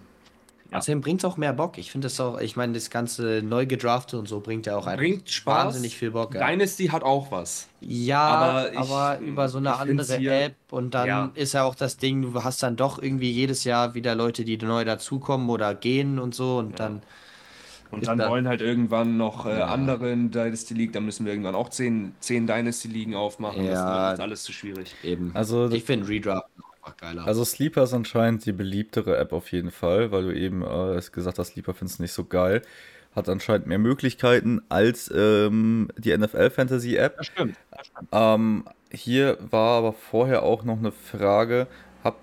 Ja. Außerdem bringt es auch mehr Bock. Ich finde das auch, ich meine, das ganze neu gedraftet und so bringt ja auch einfach bringt Spaß. wahnsinnig viel Bock. Ja, Dynasty hat auch was. ja aber aber, ich- über so eine andere hier- App und dann Ja. ist ja auch das Ding, du hast dann doch irgendwie jedes Jahr wieder Leute, die neu dazukommen oder gehen und so und dann, Und dann da- wollen halt irgendwann noch äh, Ja. andere in Dynasty League, dann müssen wir irgendwann auch zehn, zehn Dynasty Ligen aufmachen. Das Ja. ist alles zu schwierig. eben. Also, ich finde Redraft einfach geiler. also Sleeper ist anscheinend die beliebtere App auf jeden Fall, weil du eben äh, gesagt hast, Sleeper findest du nicht so geil. Hat anscheinend mehr Möglichkeiten als ähm, die NFL Fantasy App. Das stimmt. Ähm, hier war aber vorher auch noch eine Frage, habt,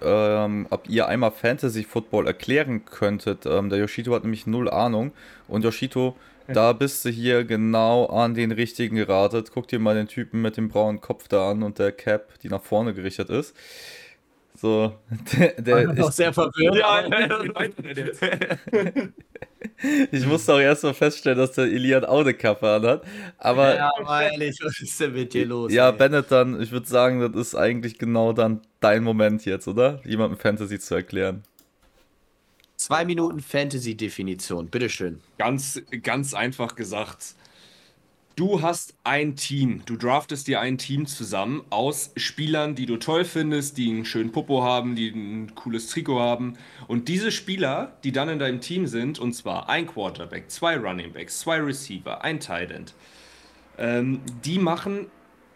ähm, ob ihr einmal Fantasy Football erklären könntet. Ähm, der Yoshito hat nämlich null Ahnung. Und Yoshito, da bist du hier genau an den richtigen geratet. Guck dir mal den Typen mit dem braunen Kopf da an und der Cap, die nach vorne gerichtet ist. So, der, der, ich, sehr verwirrt. *laughs* ich musste auch erst mal feststellen, dass der Elian auch eine Kappe anhat. Aber Ja, aber ehrlich, was ist denn mit dir los? Ja, ey? Bennett, dann, ich würde sagen, das ist eigentlich genau dann dein Moment jetzt, oder? Jemandem Fantasy zu erklären. Zwei Minuten Fantasy-Definition, bitteschön. Ganz, ganz einfach gesagt. Du hast ein Team. Du draftest dir ein Team zusammen aus Spielern, die du toll findest, die einen schönen Popo haben, die ein cooles Trikot haben. Und diese Spieler, die dann in deinem Team sind, und zwar ein Quarterback, zwei Running Backs, zwei Receiver, ein Tight End, ähm, die machen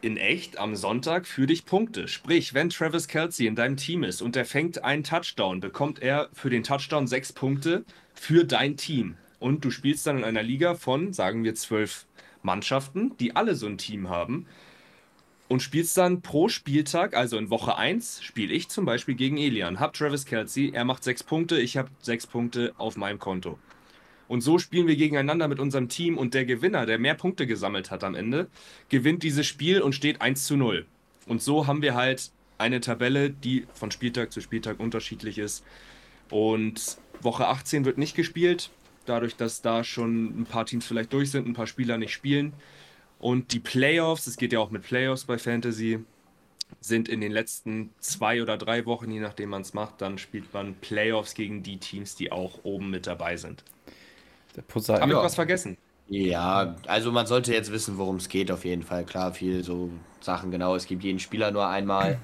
in echt am Sonntag für dich Punkte. Sprich, wenn Travis Kelsey in deinem Team ist und er fängt einen Touchdown, bekommt er für den Touchdown sechs Punkte für dein Team. Und du spielst dann in einer Liga von, sagen wir, zwölf Mannschaften, die alle so ein Team haben. Und spielst dann pro Spieltag, also in Woche 1, spiele ich zum Beispiel gegen Elian. Hab Travis Kelsey, er macht sechs Punkte, ich habe sechs Punkte auf meinem Konto. Und so spielen wir gegeneinander mit unserem Team und der Gewinner, der mehr Punkte gesammelt hat am Ende, gewinnt dieses Spiel und steht 1 zu 0. Und so haben wir halt eine Tabelle, die von Spieltag zu Spieltag unterschiedlich ist. Und Woche 18 wird nicht gespielt, dadurch, dass da schon ein paar Teams vielleicht durch sind, ein paar Spieler nicht spielen. Und die Playoffs, es geht ja auch mit Playoffs bei Fantasy, sind in den letzten zwei oder drei Wochen, je nachdem man es macht, dann spielt man Playoffs gegen die Teams, die auch oben mit dabei sind. Der Poseidon. Habe ich Ja. was vergessen? Ja, also man sollte jetzt wissen, worum es geht, auf jeden Fall. Klar, viel so Sachen, genau. Es gibt jeden Spieler nur einmal.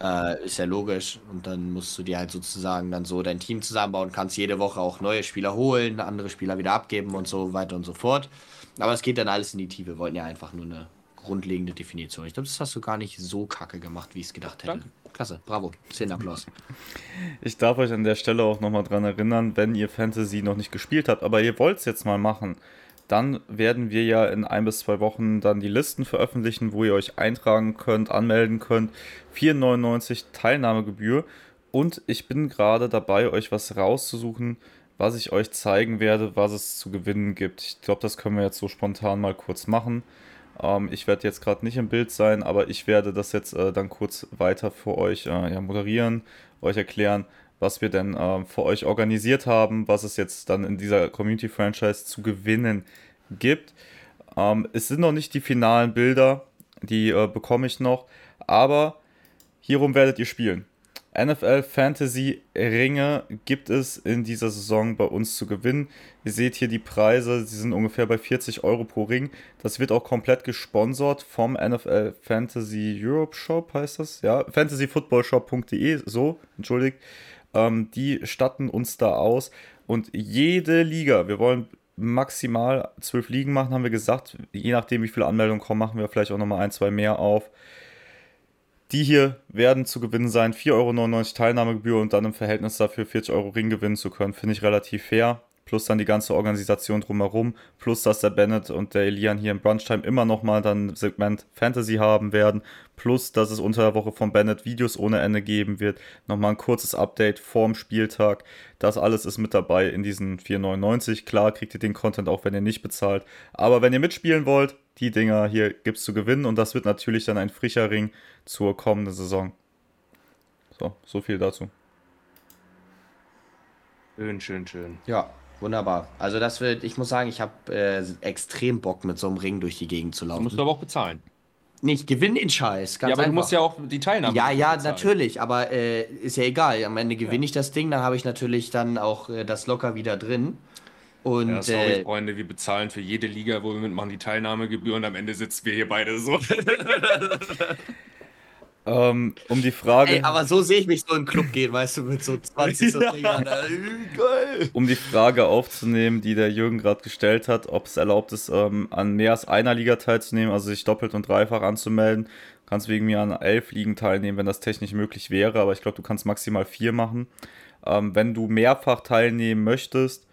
Äh, ist ja logisch. Und dann musst du dir halt sozusagen dann so dein Team zusammenbauen, kannst jede Woche auch neue Spieler holen, andere Spieler wieder abgeben und so weiter und so fort. Aber es geht dann alles in die Tiefe. Wir wollten ja einfach nur eine grundlegende Definition. Ich glaube, das hast du gar nicht so kacke gemacht, wie ich es gedacht hätte. Danke. Klasse, bravo. Zehn Applaus. Ich darf euch an der Stelle auch nochmal dran erinnern, wenn ihr Fantasy noch nicht gespielt habt, aber ihr wollt es jetzt mal machen, dann werden wir ja in ein bis zwei Wochen dann die Listen veröffentlichen, wo ihr euch eintragen könnt, anmelden könnt. 4,99 Teilnahmegebühr. Und ich bin gerade dabei, euch was rauszusuchen, was ich euch zeigen werde, was es zu gewinnen gibt. Ich glaube, das können wir jetzt so spontan mal kurz machen. Ähm, ich werde jetzt gerade nicht im Bild sein, aber ich werde das jetzt äh, dann kurz weiter für euch äh, ja, moderieren, euch erklären, was wir denn ähm, für euch organisiert haben, was es jetzt dann in dieser Community-Franchise zu gewinnen gibt. Ähm, es sind noch nicht die finalen Bilder, die äh, bekomme ich noch, aber hierum werdet ihr spielen. NFL Fantasy Ringe gibt es in dieser Saison bei uns zu gewinnen. Ihr seht hier die Preise, sie sind ungefähr bei 40 Euro pro Ring. Das wird auch komplett gesponsert vom NFL Fantasy Europe Shop, heißt das? Ja, fantasyfootballshop.de, so, entschuldigt. Ähm, die statten uns da aus und jede Liga, wir wollen maximal zwölf Ligen machen, haben wir gesagt. Je nachdem, wie viele Anmeldungen kommen, machen wir vielleicht auch nochmal ein, zwei mehr auf. Die hier werden zu gewinnen sein. 4,99 Euro Teilnahmegebühr und dann im Verhältnis dafür 40 Euro Ring gewinnen zu können. Finde ich relativ fair. Plus dann die ganze Organisation drumherum. Plus, dass der Bennett und der Elian hier im Brunchtime immer nochmal dann Segment Fantasy haben werden. Plus, dass es unter der Woche von Bennett Videos ohne Ende geben wird. Nochmal ein kurzes Update vorm Spieltag. Das alles ist mit dabei in diesen 4,99. Klar kriegt ihr den Content auch, wenn ihr nicht bezahlt. Aber wenn ihr mitspielen wollt, die Dinger hier gibt es zu gewinnen. Und das wird natürlich dann ein frischer Ring zur kommenden Saison. So, so viel dazu. Schön, schön, schön. Ja, wunderbar. Also das wird, ich muss sagen, ich habe äh, extrem Bock mit so einem Ring durch die Gegend zu laufen. musst du aber auch bezahlen. Nicht, gewinn den Scheiß, ganz ja, aber einfach. du musst ja auch die Teilnahme. Ja, ja, bezahlen. natürlich, aber äh, ist ja egal. Am Ende gewinne ich das Ding, dann habe ich natürlich dann auch äh, das locker wieder drin. Und Ja, sorry, äh, Freunde, wir bezahlen für jede Liga, wo wir mitmachen, die Teilnahmegebühr und am Ende sitzen wir hier beide so. *laughs* Ähm, um die Frage. ey, aber so sehe ich mich so in den Club gehen, weißt du, mit so 20 so *laughs* Dingern. Geil. um die Frage aufzunehmen, die der Jürgen gerade gestellt hat, ob es erlaubt ist, ähm, an mehr als einer Liga teilzunehmen, also sich doppelt und dreifach anzumelden. Du kannst wegen mir an elf Ligen teilnehmen, wenn das technisch möglich wäre, aber ich glaube, du kannst maximal vier machen. Ähm, wenn du mehrfach teilnehmen möchtest,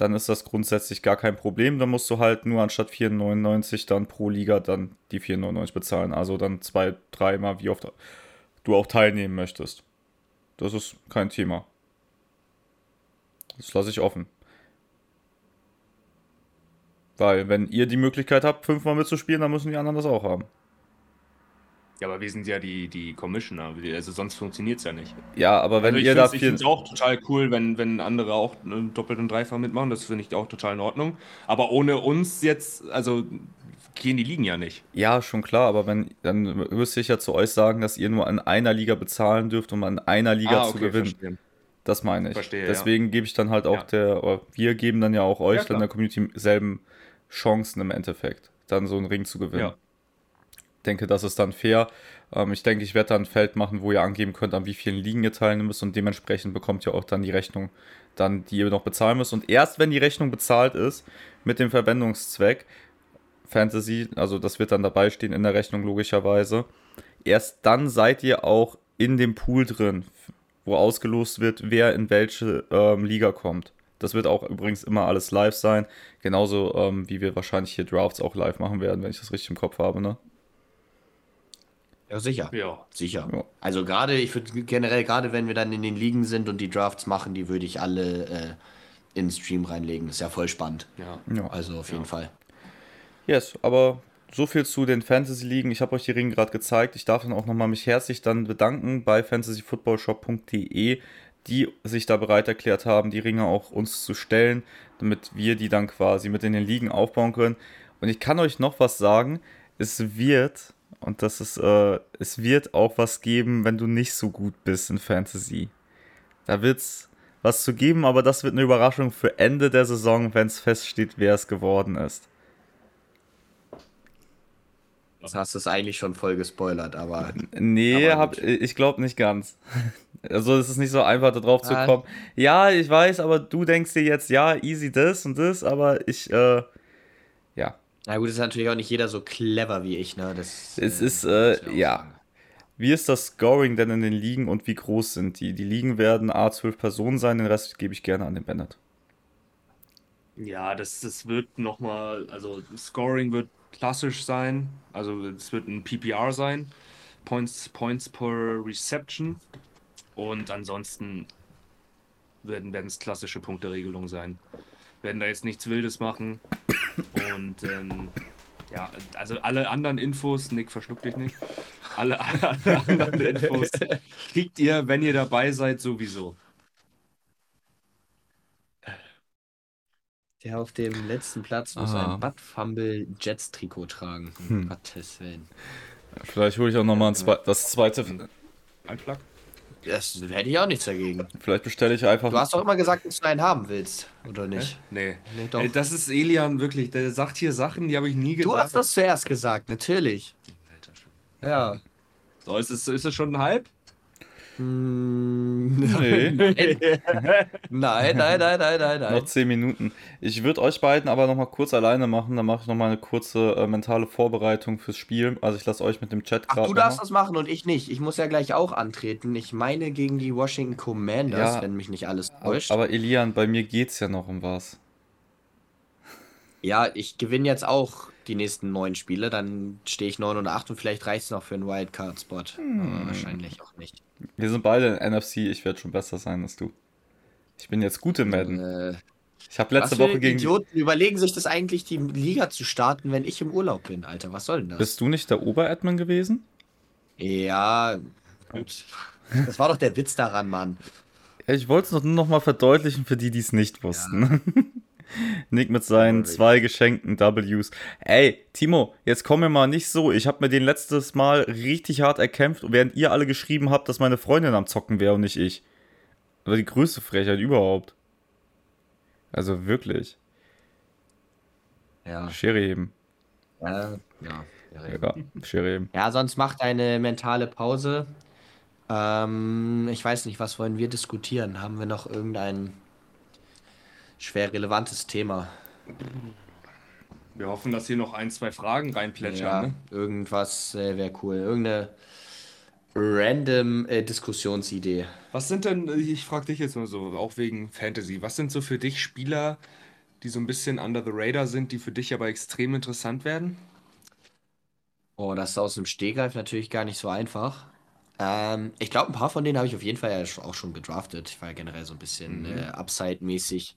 dann ist das grundsätzlich gar kein Problem. Dann musst du halt nur anstatt 4,99 dann pro Liga dann die 4,99 bezahlen. Also dann zwei, dreimal, wie oft du auch teilnehmen möchtest. Das ist kein Thema. Das lasse ich offen. Weil, wenn ihr die Möglichkeit habt, fünfmal mitzuspielen, dann müssen die anderen das auch haben. Ja, aber wir sind ja die, die Commissioner, also sonst funktioniert es ja nicht. Ja, aber wenn also ich ihr finde da viel. es auch total cool, wenn, wenn andere auch ne, doppelt und dreifach mitmachen. Das finde ich auch total in Ordnung. Aber ohne uns jetzt, also gehen die Ligen ja nicht. Ja, schon klar, aber wenn, dann müsste ich ja zu euch sagen, dass ihr nur an einer Liga bezahlen dürft, um an einer Liga zu gewinnen. Ah, verstehe. Das meine ich. Verstehe, ja. Deswegen gebe ich dann halt auch Ja. der, oder wir geben dann ja auch euch, Ja, dann der Community selben Chancen im Endeffekt, dann so einen Ring zu gewinnen. Ja. Denke, das ist dann fair. Ähm, ich denke, ich werde da ein Feld machen, wo ihr angeben könnt, an wie vielen Ligen ihr teilnehmen müsst und dementsprechend bekommt ihr auch dann die Rechnung, dann, die ihr noch bezahlen müsst. Und erst wenn die Rechnung bezahlt ist, mit dem Verwendungszweck, Fantasy, also das wird dann dabei stehen in der Rechnung logischerweise, erst dann seid ihr auch in dem Pool drin, wo ausgelost wird, wer in welche ähm, Liga kommt. Das wird auch übrigens immer alles live sein, genauso ähm, wie wir wahrscheinlich hier Drafts auch live machen werden, wenn ich das richtig im Kopf habe, ne? Ja, sicher. Ja. Sicher. Ja. Also gerade, ich würde generell, gerade wenn wir dann in den Ligen sind und die Drafts machen, die würde ich alle äh, in den Stream reinlegen. Ist ja voll spannend. Ja. Ja. Also auf jeden Ja. Fall. Yes, aber so viel zu den Fantasy-Ligen. Ich habe euch die Ringe gerade gezeigt. Ich darf dann auch nochmal mich herzlich dann bedanken bei fantasyfootballshop.de, die sich da bereit erklärt haben, die Ringe auch uns zu stellen, damit wir die dann quasi mit in den Ligen aufbauen können. Und ich kann euch noch was sagen. Es wird, und das ist, äh, es wird auch was geben, wenn du nicht so gut bist in Fantasy. Da wird es was zu geben, aber das wird eine Überraschung für Ende der Saison, wenn es feststeht, wer es geworden ist. Das hast du es eigentlich schon voll gespoilert, aber. Nee, Aber hab, ich glaube nicht ganz. *laughs* Also es ist nicht so einfach, da drauf zu Ah. kommen. Ja, ich weiß, aber du denkst dir jetzt, ja, easy das und das, aber ich, äh. Na gut, ist natürlich auch nicht jeder so clever wie ich, ne? Das, Es äh, ist, äh, ja. sagen. Wie ist das Scoring denn in den Ligen und wie groß sind die? Die Ligen werden A12 Personen sein, den Rest gebe ich gerne an den Bennett. Ja, das, das wird nochmal, also Scoring wird klassisch sein, also es wird ein PPR sein, Points, Points per Reception und ansonsten werden werden es klassische Punkteregelungen sein. Werden da jetzt nichts Wildes machen und ähm, ja, also alle anderen Infos, Nick, verschluck dich nicht, alle, alle anderen Infos kriegt ihr, wenn ihr dabei seid, sowieso. Der auf dem letzten Platz muss Ah. ein Bud Fumble Jets Trikot tragen. Um Hm. Gottes Willen. Vielleicht hole ich auch nochmal zwei, das zweite. Ein Plug? Das hätte ich auch nichts dagegen. Vielleicht bestelle ich einfach. Du hast doch immer gesagt, dass du einen haben willst, oder nicht? Nee. Nee, doch. Ey, das ist Elian wirklich, der sagt hier Sachen, die habe ich nie Du gedacht. hast das zuerst gesagt, natürlich. Ja. So, ist es, ist es schon ein Hype? Hm, Nee. *laughs* *laughs* Nein, nein, nein, nein, nein, nein. Noch 10 Minuten. Ich würde euch beiden aber nochmal kurz alleine machen. Dann mache ich nochmal eine kurze äh, mentale Vorbereitung fürs Spiel. Also ich lasse euch mit dem Chat Ach, gerade. du darfst das machen und ich nicht. Ich muss ja gleich auch antreten. Ich meine gegen die Washington Commanders, Ja. wenn mich nicht alles aber, täuscht. aber Elian, bei mir geht's ja noch um was. Ja, ich gewinne jetzt auch die nächsten neun Spiele. Dann stehe ich 9 und 8 und vielleicht reicht es noch für einen Wildcard-Spot. Hm. Wahrscheinlich auch nicht. Wir sind beide in NFC. Ich werde schon besser sein als du. Ich bin jetzt gut im Madden. Äh, Ich habe was letzte für Woche gegen. die- Idioten überlegen sich das eigentlich, die Liga zu starten, wenn ich im Urlaub bin, Alter. Was soll denn das? Bist du nicht der Oberadmin gewesen? Ja, gut. Das war doch der Witz daran, Mann. Ja, ich wollte es noch, nur noch mal verdeutlichen für die, die es nicht wussten. *laughs* Nick mit seinen zwei geschenkten Ws. Ey, Timo, jetzt komm mir mal nicht so. Ich habe mir den letztes Mal richtig hart erkämpft, während ihr alle geschrieben habt, dass meine Freundin am Zocken wäre und nicht ich. Das war die größte Frechheit überhaupt. Also wirklich. Ja, Schere heben. ja, ja. Ja, Schere. Ja, sonst macht eine mentale Pause. Ähm, ich weiß nicht, was wollen wir diskutieren? Haben wir noch irgendein schwer relevantes Thema? Wir hoffen, dass hier noch ein, zwei Fragen reinplätschern. Ja, Ne? irgendwas äh, wäre cool. Irgendeine random äh, Diskussionsidee. Was sind denn, ich frage dich jetzt mal so, auch wegen Fantasy, was sind so für dich Spieler, die so ein bisschen under the radar sind, die für dich aber extrem interessant werden? Oh, das ist aus dem Stegreif natürlich gar nicht so einfach. Ähm, ich glaube, ein paar von denen habe ich auf jeden Fall ja auch schon gedraftet. Ich war ja generell so ein bisschen Mhm. äh, Upside-mäßig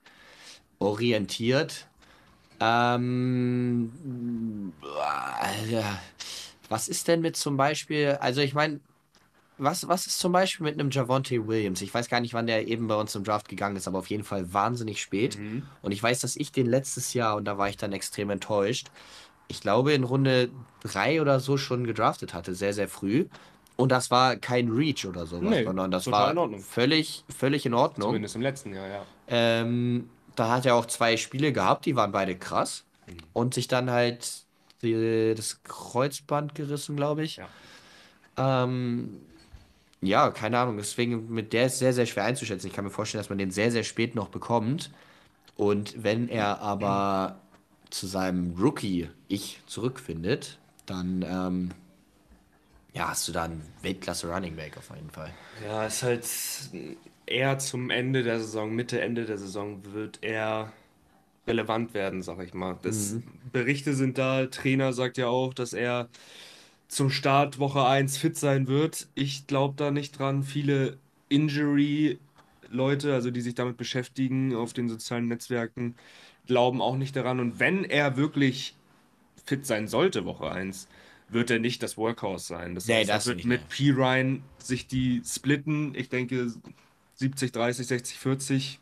orientiert. Ähm, äh, was ist denn mit zum Beispiel, also ich meine, was, was ist zum Beispiel mit einem Javonte Williams? Ich weiß gar nicht, wann der eben bei uns im Draft gegangen ist, aber auf jeden Fall wahnsinnig spät. Mhm. Und ich weiß, dass ich den letztes Jahr, und da war ich dann extrem enttäuscht, ich glaube in Runde 3 oder so schon gedraftet hatte, sehr, sehr früh. Und das war kein Reach oder sowas, Nee, sondern das war völlig, völlig in Ordnung. Zumindest im letzten Jahr, ja. Ähm, da hat er auch zwei Spiele gehabt, die waren beide krass. Mhm. Und sich dann halt die, das Kreuzband gerissen, glaube ich. Ja. Ähm, ja, keine Ahnung. Deswegen, mit der ist sehr, sehr schwer einzuschätzen. Ich kann mir vorstellen, dass man den sehr, sehr spät noch bekommt. Und wenn er aber zu seinem Rookie-Ich zurückfindet, dann ähm, ja, hast du da einen Weltklasse-Running-Back auf jeden Fall. Ja, ist halt eher zum Ende der Saison, Mitte, Ende der Saison wird er relevant werden, sag ich mal. Das, Berichte sind da, Trainer sagt ja auch, dass er zum Start Woche 1 fit sein wird. Ich glaube da nicht dran. Viele Injury-Leute, also die sich damit beschäftigen auf den sozialen Netzwerken, glauben auch nicht daran. Und wenn er wirklich fit sein sollte, Woche 1, wird er nicht das Workhorse sein. Das Nee, heißt, das wird nicht, mit. P. Ryan sich die splitten. Ich denke 70, 30, 60, 40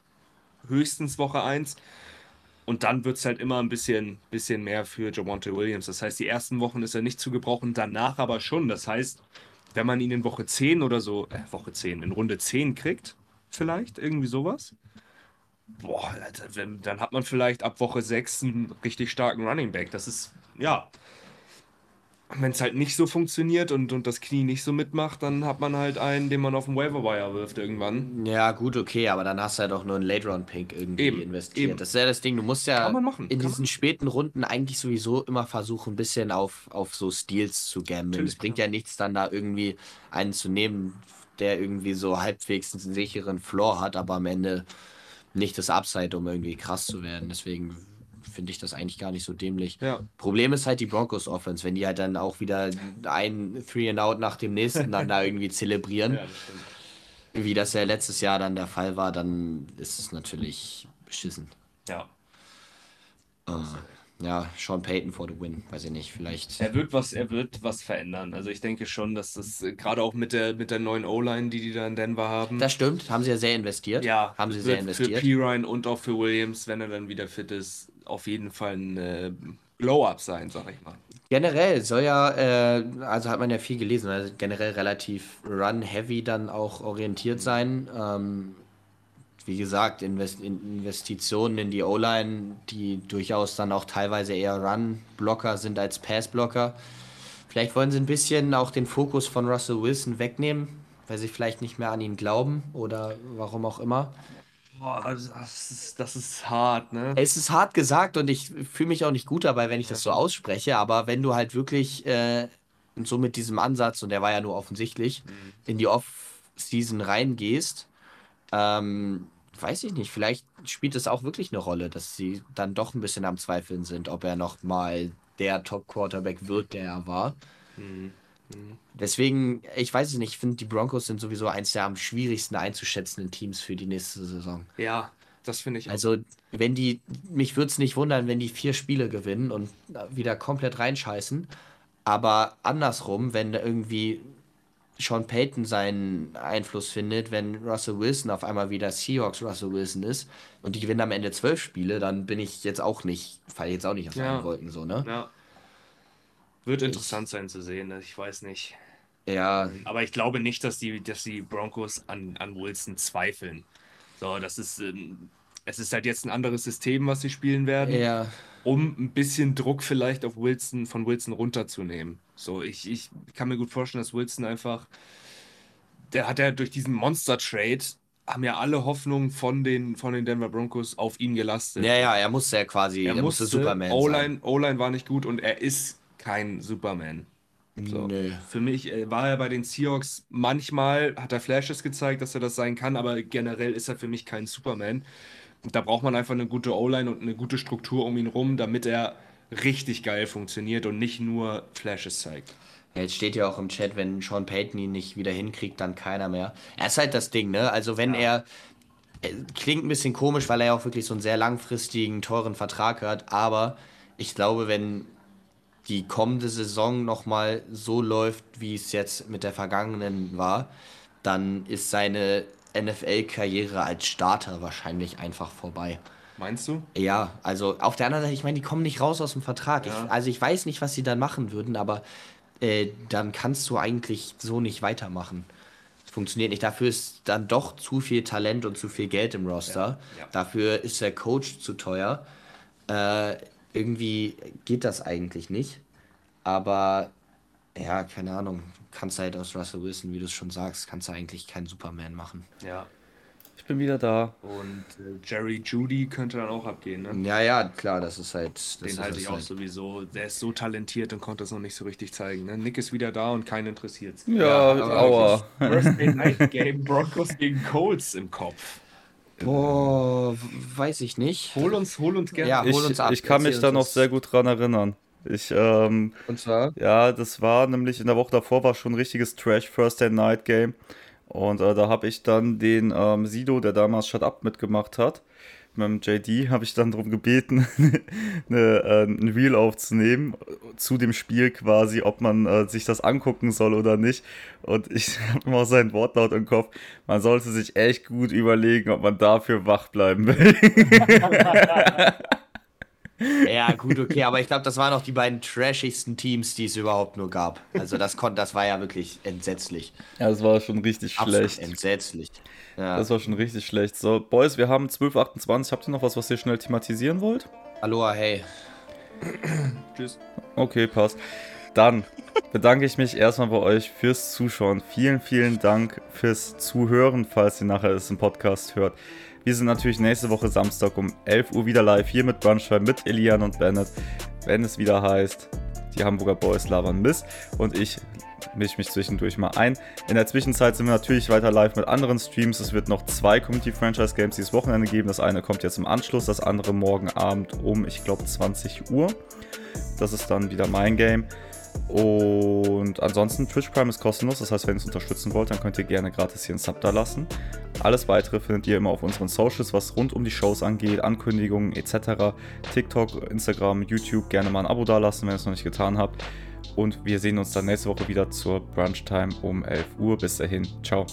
höchstens Woche 1. Und dann wird es halt immer ein bisschen, bisschen mehr für Javonte Williams. Das heißt, die ersten Wochen ist er nicht zu gebrauchen, danach aber schon. Das heißt, wenn man ihn in Woche 10 oder so, äh, Woche 10, in Runde 10 kriegt, vielleicht, irgendwie sowas. Boah, dann hat man vielleicht ab Woche 6 einen richtig starken Running Back. Das ist, ja. Wenn es halt nicht so funktioniert und, und das Knie nicht so mitmacht, dann hat man halt einen, den man auf den Waiver Wire wirft irgendwann. Ja, gut, okay, aber dann hast du ja doch nur einen Late-Round-Pick irgendwie Eben, investiert. eben. Das ist ja das Ding, du musst ja man in kann diesen späten Runden eigentlich sowieso immer versuchen, ein bisschen auf, auf so Steals zu. Natürlich, Es bringt ja nichts, dann da irgendwie einen zu nehmen, der irgendwie so halbwegs einen sicheren Floor hat, aber am Ende nicht das Upside, um irgendwie krass zu werden. Deswegen finde ich das eigentlich gar nicht so dämlich. Ja. Problem ist halt die Broncos Offense, wenn die halt dann auch wieder ein Three and Out nach dem nächsten dann da irgendwie *laughs* zelebrieren Ja, das wie das ja letztes Jahr dann der Fall war, dann ist es natürlich beschissen. Ja. Ja, Sean Payton for the win, weiß ich nicht, vielleicht. Er wird was, er wird was verändern. Also ich denke schon, dass das äh, gerade auch mit der, mit der neuen O-Line, die die da in Denver haben. Das stimmt, haben sie ja sehr investiert. ja, haben sie sehr Für investiert. P. Ryan und auch für Williams, wenn er dann wieder fit ist, auf jeden Fall ein äh, Glow-Up sein, sag ich mal. Generell soll ja, äh, also hat man ja viel gelesen, also generell relativ run-heavy dann auch orientiert sein. Ähm, wie gesagt, Invest in Investitionen in die O-Line, die durchaus dann auch teilweise eher Run-Blocker sind als Pass-Blocker. Vielleicht wollen sie ein bisschen auch den Fokus von Russell Wilson wegnehmen, weil sie vielleicht nicht mehr an ihn glauben oder warum auch immer. Boah, das, das, ist, das ist hart, ne? Es ist hart gesagt und ich fühle mich auch nicht gut dabei, wenn ich das so ausspreche, aber wenn du halt wirklich äh, so mit diesem Ansatz, und der war ja nur offensichtlich, in die Off-Season reingehst, ähm, weiß ich nicht, vielleicht spielt es auch wirklich eine Rolle, dass sie dann doch ein bisschen am Zweifeln sind, ob er noch mal der Top-Quarterback wird, der er war. Deswegen, ich weiß es nicht, ich finde, die Broncos sind sowieso eins der am schwierigsten einzuschätzenden Teams für die nächste Saison. Ja, das finde ich auch. Also, wenn die, mich würde es nicht wundern, wenn die vier Spiele gewinnen und wieder komplett reinscheißen. Aber andersrum, wenn da irgendwie Sean Payton seinen Einfluss findet, wenn Russell Wilson auf einmal wieder Seahawks Russell Wilson ist und die gewinnen am Ende zwölf Spiele, dann bin ich jetzt auch nicht, falle jetzt auch nicht aus Ja. allen Wolken so, ne? Ja. Wird interessant sein zu sehen, ne? ich weiß nicht. Ja, Aber ich glaube nicht, dass die, dass die Broncos an, an Wilson zweifeln. So, das ist, ähm, es ist halt jetzt ein anderes System, was sie spielen werden, ja, um ein bisschen Druck vielleicht auf Wilson, von Wilson runterzunehmen. So, ich, ich kann mir gut vorstellen, dass Wilson einfach, der hat ja durch diesen Monster-Trade, haben ja alle Hoffnungen von den, von den Denver Broncos auf ihn gelastet. ja, ja, er musste ja quasi, er, er musste musste, Superman O-Line war nicht gut und er ist kein Superman. So. Nö. Für mich äh, war er bei den Seahawks manchmal, hat er Flashes gezeigt, dass er das sein kann, aber generell ist er für mich kein Superman. Und da braucht man einfach eine gute O-Line und eine gute Struktur um ihn rum, damit er richtig geil funktioniert und nicht nur Flashes zeigt. Ja, jetzt steht ja auch im Chat, wenn Sean Payton ihn nicht wieder hinkriegt, dann keiner mehr. Er ist halt das Ding, ne? Also wenn er äh, klingt ein bisschen komisch, weil er ja auch wirklich so einen sehr langfristigen, teuren Vertrag hat, aber ich glaube, wenn die kommende Saison nochmal so läuft, wie es jetzt mit der vergangenen war, dann ist seine NFL-Karriere als Starter wahrscheinlich einfach vorbei. Meinst du? Ja, also auf der anderen Seite, ich meine, die kommen nicht raus aus dem Vertrag. Ja. Ich, also ich weiß nicht, was sie dann machen würden, aber äh, dann kannst du eigentlich so nicht weitermachen. Das funktioniert nicht. Dafür ist dann doch zu viel Talent und zu viel Geld im Roster. Ja. Dafür ist der Coach zu teuer. Äh, irgendwie geht das eigentlich nicht. Aber ja, keine Ahnung. Kannst halt aus Russell Wilson, wie du es schon sagst, kannst du eigentlich keinen Superman machen. Ja. Ich bin wieder da. Und äh, Jerry Judy könnte dann auch abgehen, ne? Ja, ja, klar, das ist halt. Das Den ist halte es ich auch halt. sowieso. Der ist so talentiert und konnte es noch nicht so richtig zeigen. Ne? Nick ist wieder da und keinen interessiert Ja, aber aua. Thursday Night Game Broncos gegen Colts im Kopf. Boah, weiß ich nicht. Hol uns, hol uns gerne. Ja, Ich, hol uns ab. ich kann mich da noch sehr gut dran erinnern. Ich, ähm, Und zwar? ja, das war nämlich in der Woche davor war schon ein richtiges Trash Thursday Night Game. Und äh, da habe ich dann den ähm, Sido, der damals Shut Up mitgemacht hat, Mit dem JD habe ich dann darum gebeten, *laughs* eine, äh, ein Reel aufzunehmen zu dem Spiel quasi, ob man äh, sich das angucken soll oder nicht. Und ich *laughs* habe immer sein Wortlaut im Kopf. Man sollte sich echt gut überlegen, ob man dafür wach bleiben will. *laughs* Ja, gut, okay, aber ich glaube, das waren auch die beiden trashigsten Teams, die es überhaupt nur gab. Also das konnte, das war ja wirklich entsetzlich. Ja, das war schon richtig Absolut schlecht. entsetzlich. Ja. Das war schon richtig schlecht. So, Boys, wir haben 12.28. Habt ihr noch was, was ihr schnell thematisieren wollt? Aloha, hey. *clears throat* Tschüss. Okay, passt. Dann bedanke ich mich erstmal bei euch fürs Zuschauen. Vielen, vielen Dank fürs Zuhören, falls ihr nachher es im Podcast hört. Wir sind natürlich nächste Woche Samstag um 11 Uhr wieder live hier mit Brunchtime, mit Elian und Bennett, wenn es wieder heißt, die Hamburger Boys labern Mist und ich mische mich zwischendurch mal ein. In der Zwischenzeit sind wir natürlich weiter live mit anderen Streams. Es wird noch zwei Community Franchise Games dieses Wochenende geben. Das eine kommt jetzt im Anschluss, das andere morgen Abend um, ich glaube, 20 Uhr. Das ist dann wieder mein Game. Und ansonsten, Twitch Prime ist kostenlos, das heißt, wenn ihr es unterstützen wollt, dann könnt ihr gerne gratis hier einen Sub da lassen. Alles weitere findet ihr immer auf unseren Socials, was rund um die Shows angeht, Ankündigungen etc. TikTok, Instagram, YouTube, gerne mal ein Abo da lassen, wenn ihr es noch nicht getan habt. Und wir sehen uns dann nächste Woche wieder zur Brunch Time um 11 Uhr. Bis dahin, ciao.